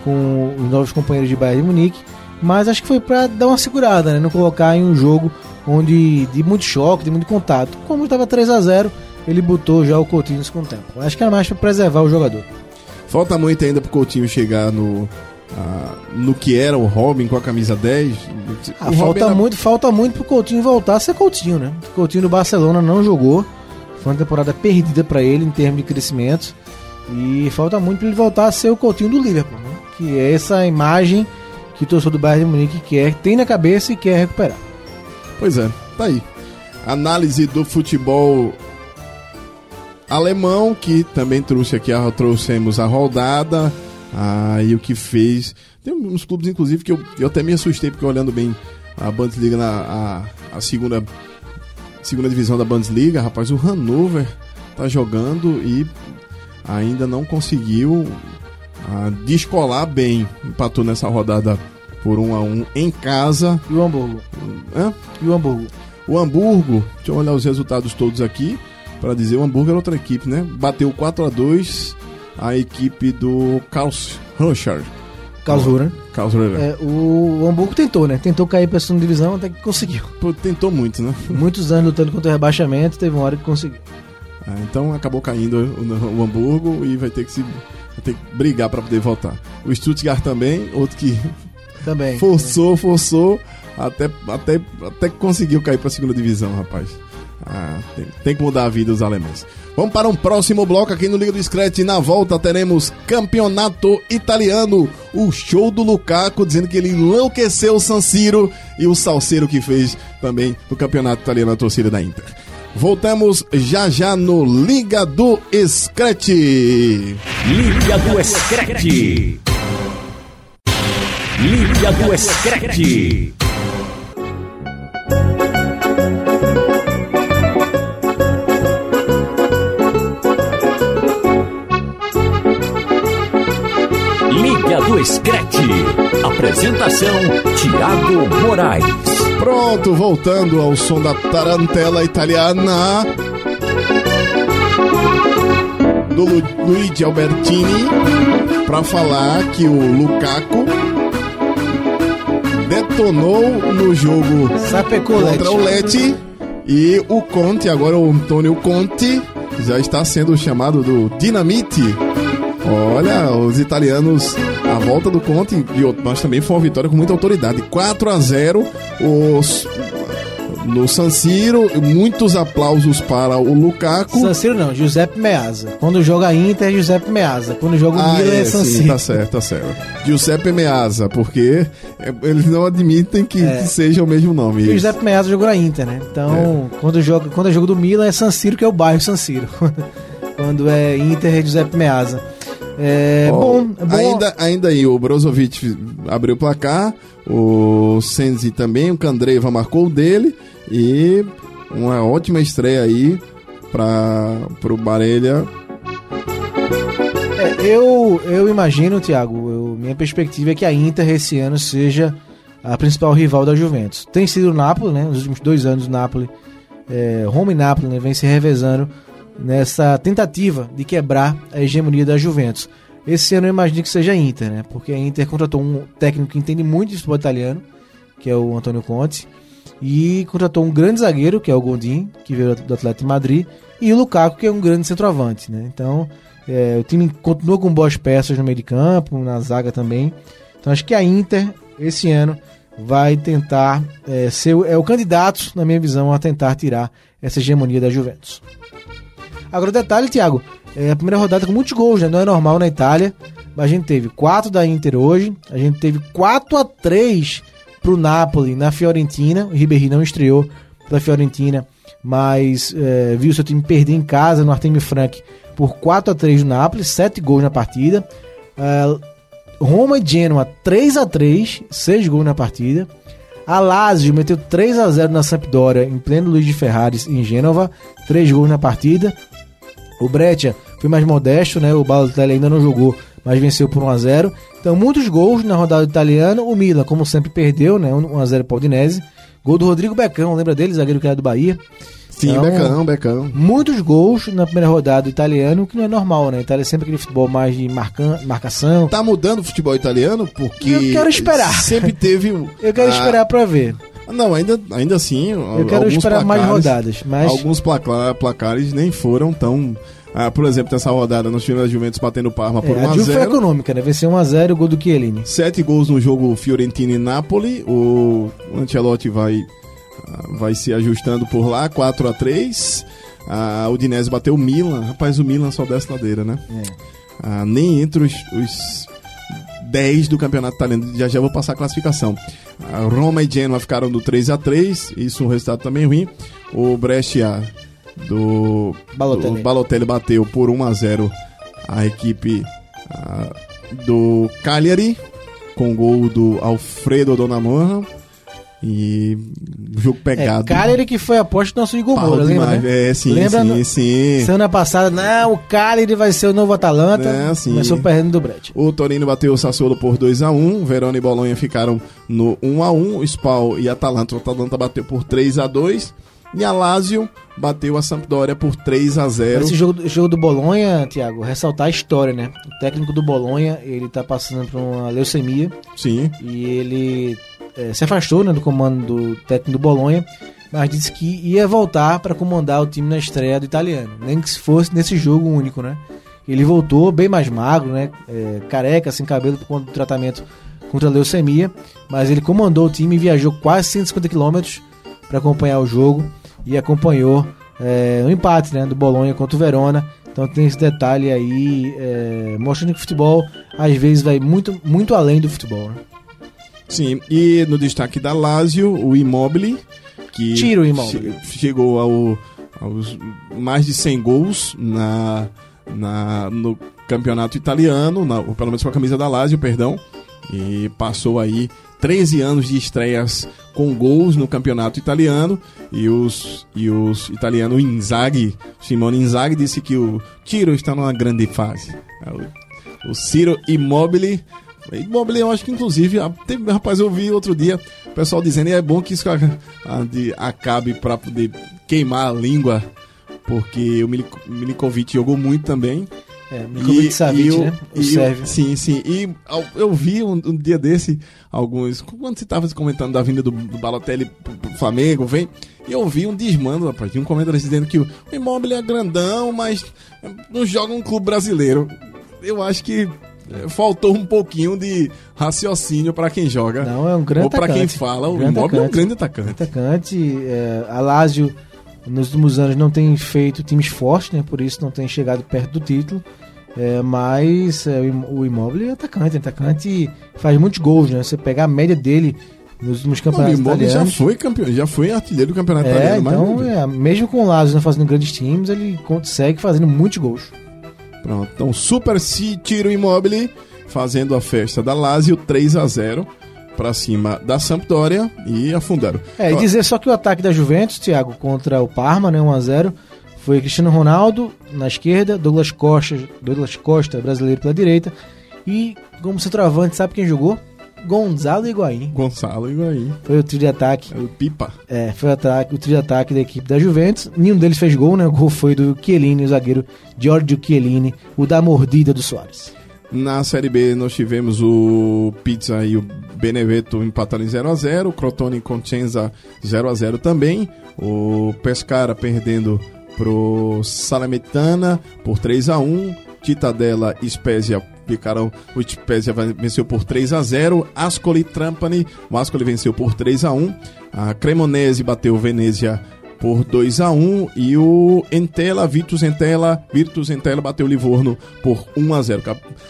com os novos companheiros de Bayern de Munique, mas acho que foi pra dar uma segurada, né? Não colocar em um jogo onde de muito choque, de muito contato. Como estava 3 a 0 ele botou já o Coutinho no segundo tempo. Acho que era mais pra preservar o jogador. Falta muito ainda pro Coutinho chegar no ah, no que era o Robin com a camisa 10. Ah, O falta era- muito, falta muito pro Coutinho voltar a ser Coutinho, né? O Coutinho do Barcelona não jogou. Foi uma temporada perdida pra ele em termos de crescimento. E falta muito pra ele voltar a ser o Coutinho do Liverpool, né? Que é essa imagem que o torcedor do Bayern de Munique quer, tem na cabeça e quer recuperar. Pois é, tá aí. Análise do futebol alemão, que também trouxe aqui, trouxemos a rodada. Ah, e o que fez. Tem uns clubes, inclusive, que eu, eu até me assustei, porque olhando bem a Bundesliga na a, a segunda, segunda divisão da Bundesliga, rapaz, o Hannover tá jogando e ainda não conseguiu ah, descolar bem. Empatou nessa rodada por 1 a 1 em casa. E o Hamburgo? Hã? E o Hamburgo? O Hamburgo, deixa eu olhar os resultados todos aqui para dizer, o Hamburgo era outra equipe, né? Bateu 4 a 2 a equipe do Karls Rucher. Karlsruhe. Karlsruhe. É, o Hamburgo tentou, né? Tentou cair pra segunda divisão até que conseguiu. Pô, Tentou muito, né? Muitos anos lutando contra o rebaixamento, teve uma hora que conseguiu. Ah, então acabou caindo o, o Hamburgo e vai ter que se ter que brigar para poder voltar. O Stuttgart também, outro que Também. forçou, forçou até até até conseguiu cair para a segunda divisão, rapaz. Ah, tem, tem que mudar a vida dos alemães. Vamos para um próximo bloco aqui no Liga do Scratch. Na volta teremos campeonato italiano. O show do Lukaku dizendo que ele enlouqueceu o San Siro e o salseiro que fez também no campeonato italiano a torcida da Inter. Voltamos já já no Liga do Scratch. Liga do Scratch. Liga do Scratch. Liga do Scratch. Apresentação: Tiago Moraes. Pronto, voltando ao som da tarantela italiana do Lu Luigi Albertini para falar que o Lukaku detonou no jogo Sapecou contra o Lecce e o Conte, agora o Antônio Conte, já está sendo chamado do Dinamite. Olha, os italianos, a volta do Conte, e também foi uma vitória com muita autoridade. 4 a 0 os, no San Siro, muitos aplausos para o Lukaku. San Siro não, Giuseppe Meazza. Quando joga Inter é Giuseppe Meazza. Quando joga o Ah, Milan é, é, San sim, Siro. tá certo, tá certo. Giuseppe Meazza, porque é, eles não admitem que, É. seja o mesmo nome. E Giuseppe Meazza jogou na Inter, né? Então, quando, joga, quando é jogo do Milan é San Siro, que é o bairro San Siro. quando é Inter é Giuseppe Meazza. É, Ó, bom, é bom. Ainda, ainda aí, o Brozovic abriu o placar, o Senzi também, o Candreva marcou o dele e uma ótima estreia aí para o Barelha. É, eu, eu imagino, Thiago, minha perspectiva é que a Inter esse ano seja a principal rival da Juventus. Tem sido o Napoli, né? Nos últimos dois anos o Napoli, é, Roma e Napoli, né, vem se revezando nessa tentativa de quebrar a hegemonia da Juventus. Esse ano eu imagino que seja a Inter, né? Porque a Inter contratou um técnico que entende muito de futebol italiano, que é o Antônio Conte, e contratou um grande zagueiro, que é o Gondim, que veio do Atlético de Madrid, e o Lukaku, que é um grande centroavante, né? Então, é, o time continua com boas peças no meio de campo, na zaga também. Então, acho que a Inter, esse ano, vai tentar é, ser é o candidato, na minha visão, a tentar tirar essa hegemonia da Juventus. Agora, detalhe, Thiago, é a primeira rodada com muitos gols, né? Não é normal na Itália, mas a gente teve 4 da Inter hoje, a gente teve 4 a 3 pro Napoli na Fiorentina. O Ribéry não estreou pela Fiorentina, mas é, viu seu time perder em casa no Artemio Frank por 4 a 3 do Napoli, 7 gols na partida. É, Roma e Genoa 3 a 3 6 gols na partida. A Lazio meteu 3 a 0 na Sampdoria em pleno Luiz de Ferraris em Gênova, 3 gols na partida. O Breccia foi mais modesto, né? O Balotelli ainda não jogou, mas venceu por 1 a 0. Então, muitos gols na rodada italiana. O Milan, como sempre, perdeu, né? 1 a 0 para o Udinese. Gol do Rodrigo Becão, lembra dele, zagueiro que era do Bahia. Sim, Então, Becão, Becão. Muitos gols na primeira rodada do italiano, o que não é normal, né? A Itália é sempre aquele futebol mais de marcan marcação. Tá mudando o futebol italiano porque Eu quero esperar. sempre teve um- Eu quero ah, esperar pra ver. Não, ainda, ainda assim, Eu quero esperar mais rodadas, mas Alguns placa- placares nem foram tão. ah, por exemplo, nessa rodada, nós tivemos a Juventus batendo o Parma por é, a Juve foi 1x0. econômica, né? Venceu 1x0 o gol do Chiellini. Sete gols no jogo Fiorentina e Napoli. O Ancelotti vai, ah, vai se ajustando por lá, 4 a 3 A Udinese bateu o Milan. Rapaz, o Milan só desce ladeira, né? É. Ah, nem entre os, os 10 do campeonato italiano. Já já vou passar a classificação. A Roma e Genoa ficaram do 3 a 3 Isso é um resultado também ruim. O Brescia do Balotelli. do Balotelli bateu por 1 a 0 a equipe ah, do Cagliari com gol do Alfredo Donnarumma e jogo É, pegado. Cagliari que foi a aposta do nosso Igor Moura, lembra, né? É, sim, Lembra sim, no- sim. Semana passada, não, o Cagliari vai ser o novo Atalanta. É, sim. Começou perdendo do Brett. O Torino bateu o Sassuolo por 2x1. Verona e Bolonha ficaram no 1x1. O Spal e Atalanta. O Atalanta bateu por 3x2. E a Lazio bateu a Sampdoria por 3x0. Esse jogo, esse jogo do Bolonha, Thiago, ressaltar a história, né? O técnico do Bolonha, ele tá passando por uma leucemia Sim. e ele eh, se afastou né, do comando do técnico do Bolonha, mas disse que ia voltar para comandar o time na estreia do italiano, nem que se fosse nesse jogo único, né? Ele voltou bem mais magro, né? eh, careca, sem cabelo por conta do tratamento contra a leucemia, mas ele comandou o time e viajou quase 150 quilômetros para acompanhar o jogo e acompanhou é, o empate né, do Bolonha contra o Verona. Então tem esse detalhe aí é, mostrando que o futebol às vezes vai muito, muito além do futebol. Né? Sim. E no destaque da Lazio, o Immobile. Que Tira o Immobile. che- chegou ao, aos mais de 100 gols na, na, no campeonato italiano, na, ou pelo menos com a camisa da Lazio, perdão. E passou aí 13 anos de estreias com gols no campeonato italiano. E os, e os italianos Inzaghi, Simone Inzaghi, disse que o Tiro está numa grande fase. O, o Ciro Immobile. Immobile, eu acho que inclusive, a- teve- rapaz, eu vi outro dia o pessoal dizendo e é bom que isso acabe para poder queimar a língua, porque o Milik- Milikovic jogou muito também. É, Milkovic Savic, o- né? O e sérvio. Sim, sim. E eu vi um, um dia desse alguns. Quando você estava comentando da vinda do, do Balotelli pro, pro Flamengo, vem. E eu vi um desmando, rapaz, de um comentarista dizendo que o, o Immobile é grandão, mas não joga um clube brasileiro. Eu acho que faltou um pouquinho de raciocínio para quem joga. Não, é um grande Ou para quem fala, o Grande Immobile é um grande atacante. atacante. É, a Lazio, nos últimos anos, não tem feito times fortes, né? Por isso não tem chegado perto do título. É, mas é, o Im- o Immobile é atacante, é atacante faz muitos gols, né? Você pegar a média dele nos últimos Não, o campeonatos já foi campeão, já foi artilheiro do campeonato É, italiano. então, é, mesmo com o Lazio não fazendo grandes times, ele consegue fazendo muitos gols. Pronto. Então, Super Ciro Immobile fazendo a festa da Lazio 3 a 0 para cima da Sampdoria e afundaram. É, e dizer só que o ataque da Juventus, Thiago, contra o Parma, né, 1x0, foi Cristiano Ronaldo na esquerda, Douglas Costa, Douglas Costa, brasileiro pela direita, e como centroavante, sabe quem jogou? Gonzalo Higuaín. Gonçalo Higuaín. Foi o trio de ataque. É o Pipa. É, foi o, ataque, o trio de ataque da equipe da Juventus. Nenhum deles fez gol, né? O gol foi do Chiellini, o zagueiro Giorgio Chiellini, o da mordida do Soares. Na Série B nós tivemos o Pizza e o Benevento empatando em 0x0, o Crotone e Concenza 0x0 também, o Pescara perdendo pro Salametana por 3x1, Titadella e Spezia ficaram, o Spezia venceu por 3x0, Ascoli Trampani, o Ascoli venceu por 3x1, a Cremonese bateu o Venezia por 2 a 1 e o Entela, Virtus Entela, Virtus Entela bateu o Livorno por 1 a 0.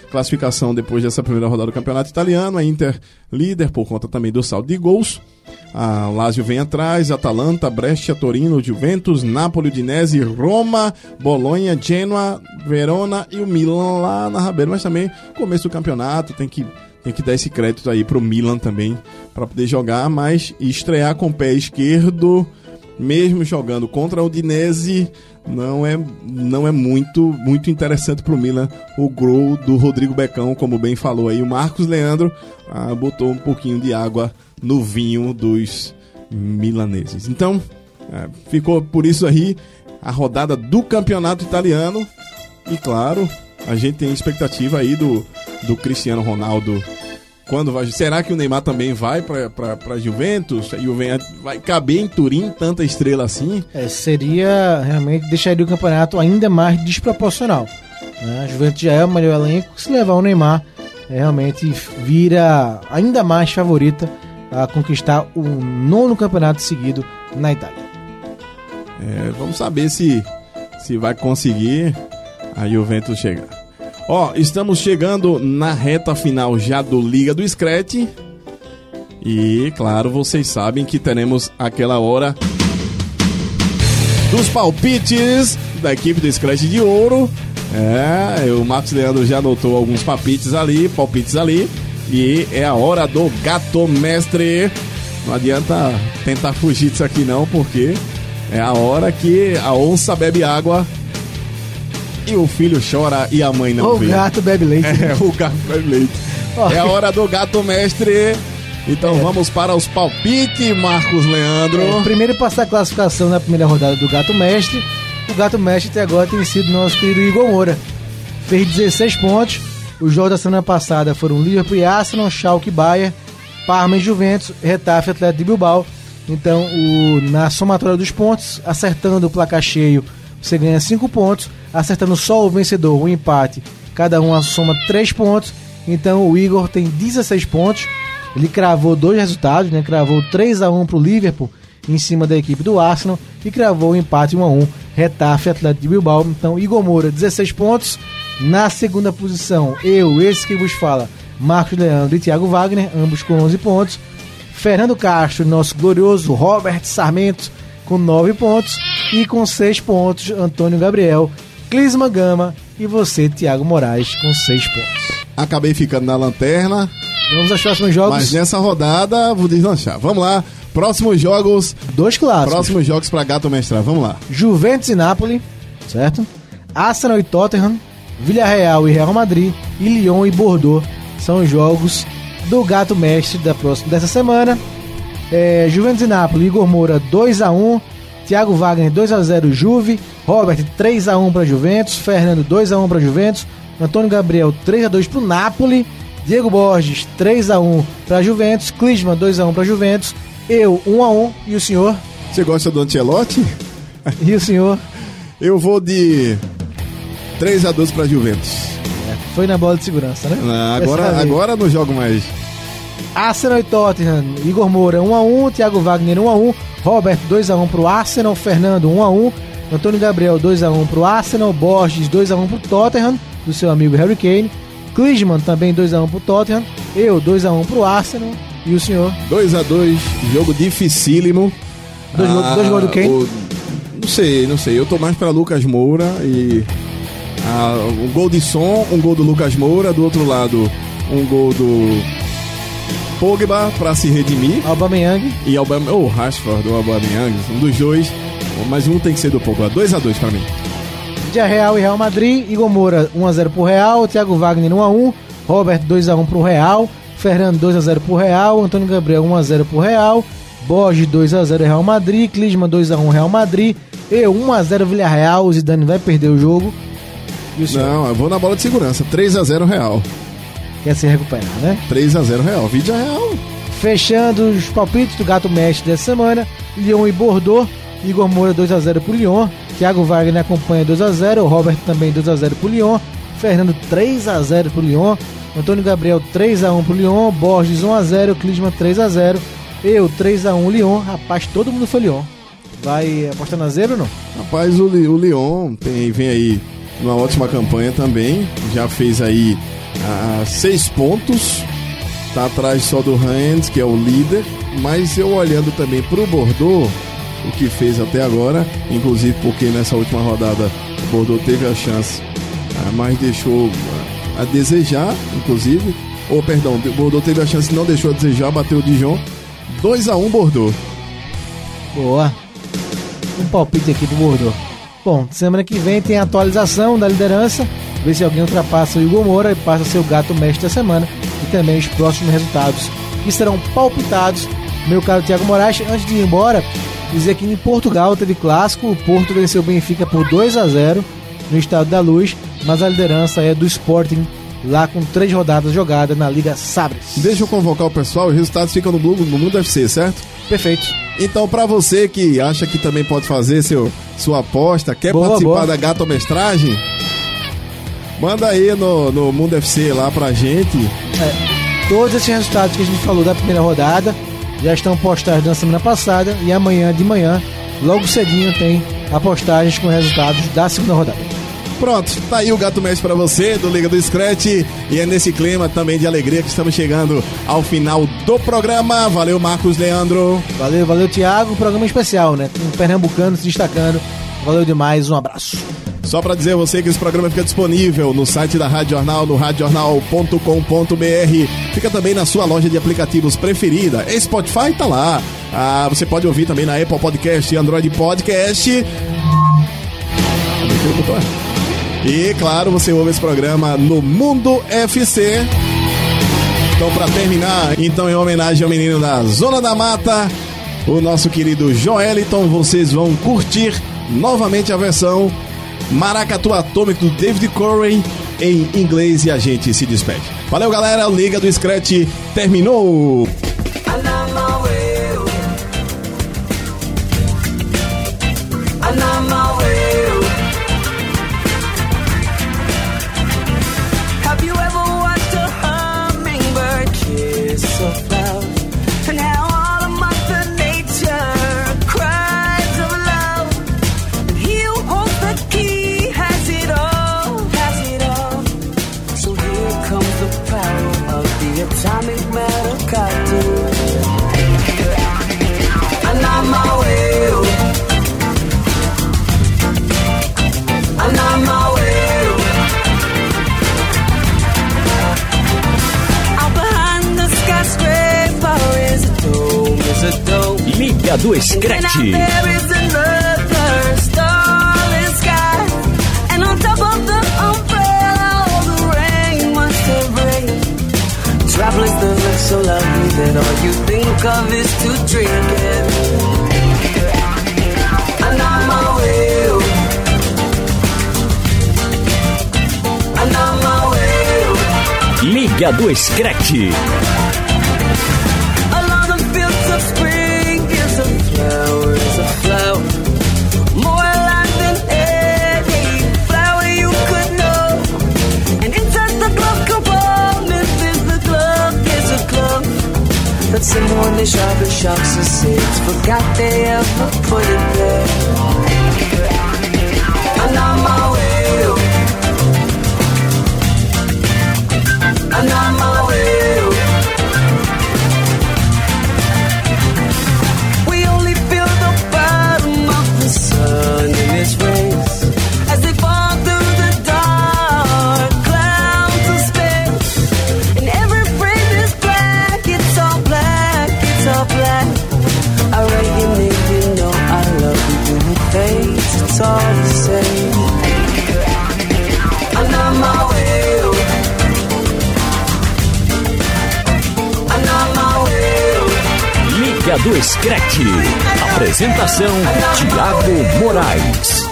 Classificação depois dessa primeira rodada do Campeonato Italiano, a Inter líder por conta também do saldo de gols. A Lazio vem atrás, Atalanta, Brescia, Torino, Juventus, Napoli, Udinese, Roma, Bolonha, Genoa, Verona e o Milan lá na rabeira, mas também começo do campeonato, tem que tem que dar esse crédito aí pro Milan também para poder jogar, mas estrear com o pé esquerdo mesmo jogando contra o Udinese, não é, não é muito muito interessante para o Milan o gol do Rodrigo Becão, como bem falou aí. O Marcos Leandro ah, botou um pouquinho de água no vinho dos milaneses. Então, é, ficou por isso aí a rodada do campeonato italiano. E claro, a gente tem expectativa aí do, do Cristiano Ronaldo quando vai. Será que o Neymar também vai para Juventus? E o vai caber em Turim tanta estrela assim? É, seria realmente deixaria o campeonato ainda mais desproporcional. Né? A Juventus já é o melhor elenco. Se levar o Neymar, é, realmente vira ainda mais favorita a conquistar o nono campeonato seguido na Itália. É, vamos saber se, se vai conseguir a Juventus chegar. Ó, estamos chegando na reta final já do Liga do Scratch. E, claro, vocês sabem que teremos aquela hora dos palpites da equipe do Scratch de Ouro. É, o Marcos Leandro já anotou alguns palpites ali, palpites ali. E é a hora do gato mestre. Não adianta tentar fugir disso aqui não, porque é a hora que a onça bebe água e o filho chora e a mãe não o vê. O gato bebe leite. É, o gato bebe leite. é a hora do gato mestre. Então é. vamos para os palpites, Marcos Leandro. É, primeiro passar a classificação na primeira rodada do Gato Mestre. O Gato Mestre até agora tem sido nosso querido Igor Moura. Fez 16 pontos. Os jogos da semana passada foram Liverpool e Arsenal, Schalke e Bayern, Parma e Juventus, Retafe e Atlético de Bilbao. Então, o, na somatória dos pontos, acertando o placar cheio, você ganha 5 pontos acertando só o vencedor, o empate, cada um soma 3 pontos. Então o Igor tem 16 pontos. Ele cravou dois resultados, né? Cravou 3 a 1 para o Liverpool em cima da equipe do Arsenal e cravou o empate 1 a 1 Retafe Atlético de Bilbao. Então Igor Moura 16 pontos. Na segunda posição, eu, esse que vos fala, Marcos Leandro e Thiago Wagner, ambos com 11 pontos. Fernando Castro, nosso glorioso Robert Sarmento, com 9 pontos. E com 6 pontos, Antônio Gabriel Clisma Gama e você, Thiago Moraes, com 6 pontos. Acabei ficando na lanterna. Vamos aos próximos jogos. Mas nessa rodada vou deslanchar. Vamos lá. Próximos jogos. Dois clássicos. Próximos jogos para Gato Mestrar. Vamos lá. Juventus e Napoli, certo? Arsenal e Tottenham, Villarreal e Real Madrid e Lyon e Bordeaux são os jogos do Gato Mestre da próxima dessa semana. É, Juventus e Napoli, Igor Moura 2 a 1 Thiago Wagner 2 a 0 Juve, Robert 3 a 1 para Juventus, Fernando 2 a 1 para Juventus, Antônio Gabriel 3 a 2 para o Napoli, Diego Borges 3 a 1 para Juventus, Clisman 2 a 1 para Juventus, eu 1 a 1 e o senhor? Você gosta do Ancelotti? E o senhor? Eu vou de 3 a 2 para Juventus. É, foi na bola de segurança, né? Não, agora, agora não jogo mais. Arsenal e Tottenham, Igor Moura 1x1, Thiago Wagner 1x1, Robert 2x1 pro Arsenal, Fernando 1x1, Antônio Gabriel 2x1 pro Arsenal, Borges 2x1 pro Tottenham, do seu amigo Harry Kane, Klinsmann também 2x1 pro Tottenham, eu 2x1 pro Arsenal e o senhor? 2x2, jogo dificílimo. Dois, ah, dois gols do Kane? O, não sei, não sei. Eu tô mais pra Lucas Moura e Ah, um gol de som, um gol do Lucas Moura, do outro lado, um gol do Pogba para se redimir. Aubameyang. E Aubame... ou Rashford ou Aubameyang, um dos dois, mas um tem que ser do Pogba. 2 a 2 para mim. Dia Real e Real Madrid, Igor Moura 1x0 pro Real, Thiago Wagner 1x1, Robert 2x1 pro Real, Fernando 2x0 pro Real, Antônio Gabriel 1x0 pro Real, Borges 2x0 Real Madrid, Clisma 2x1 Real Madrid, e 1x0 Villarreal, o Zidane vai perder o jogo. O Não, eu vou na bola de segurança. 3 a 0 Real. Quer se recuperar, né? 3 a 0 Real. Vídeo Real. Fechando os palpites do Gato Mestre dessa semana, Lyon e Bordeaux, Igor Moura 2x0 pro Lyon, Thiago Wagner acompanha 2x0, Robert também 2x0 pro Lyon, Fernando 3x0 pro Lyon, Antônio Gabriel 3x1 pro Lyon, Borges 1x0, Clisma 3x0, eu 3x1 Lyon, rapaz, todo mundo foi Lyon. Vai apostar na zebra ou não? Rapaz, o, o Lyon tem- vem aí numa ótima campanha também. Já fez aí ah, seis pontos. Tá atrás só do Rennes, que é o líder. Mas eu olhando também pro Bordeaux, o que fez até agora, inclusive porque nessa última rodada o Bordeaux teve a chance, ah, mas deixou ah, a desejar, inclusive. Ou perdão, o Bordeaux teve a chance e não deixou a desejar, bateu o Dijon. 2 a 1 Bordeaux. Boa. Um palpite aqui do Bordeaux. Bom, semana que vem tem a atualização da liderança. Ver se alguém ultrapassa o Igor Moura e passa a ser o gato mestre da semana. E também os próximos resultados que serão palpitados. Meu caro Thiago Moraes, antes de ir embora, dizer que em Portugal teve clássico. O Porto venceu o Benfica por 2 a 0 no Estado da Luz. Mas a liderança é do Sporting, lá com três rodadas jogadas na Liga Sabres. Deixa eu convocar o pessoal, os resultados ficam no, Blue- no Mundo FC, certo? Perfeito. Então, pra você que acha que também pode fazer seu, sua aposta, quer Boa, participar boa. da Gato Mestragem, manda aí no, no Mundo FC lá pra gente. É, todos esses resultados que a gente falou da primeira rodada já estão postados na semana passada e amanhã de manhã, logo cedinho, tem a postagem com resultados da segunda rodada. Pronto, tá aí o Gato Mestre pra você, do Liga do Scratch. E é nesse clima também de alegria que estamos chegando ao final do programa. Valeu, Marcos Leandro. Valeu, valeu, Thiago. Um programa especial, né? Com um pernambucano se destacando. Valeu demais, um abraço. Só pra dizer a você que esse programa fica disponível no site da Rádio Jornal, no radiojornal.com.br. Fica também na sua loja de aplicativos preferida. Spotify tá lá. Ah, você pode ouvir também na Apple Podcast e Android Podcast. E claro, você ouve esse programa no Mundo FC. Então, pra terminar, então em homenagem ao menino da Zona da Mata, o nosso querido Joeliton, vocês vão curtir novamente a versão Maracatu Atômico do David Corey em inglês e a gente se despede. Valeu, galera. Liga do Scratch terminou. Travelers that look so lovely that all you think of is to drink it. I'm on my way. I'm my. Liga do Scratch. That someone they sharp and sharks and six forgot they ever put it there. I'm on my way. I'm on my way. Dia do Escrete. Apresentação: Tiago Moraes.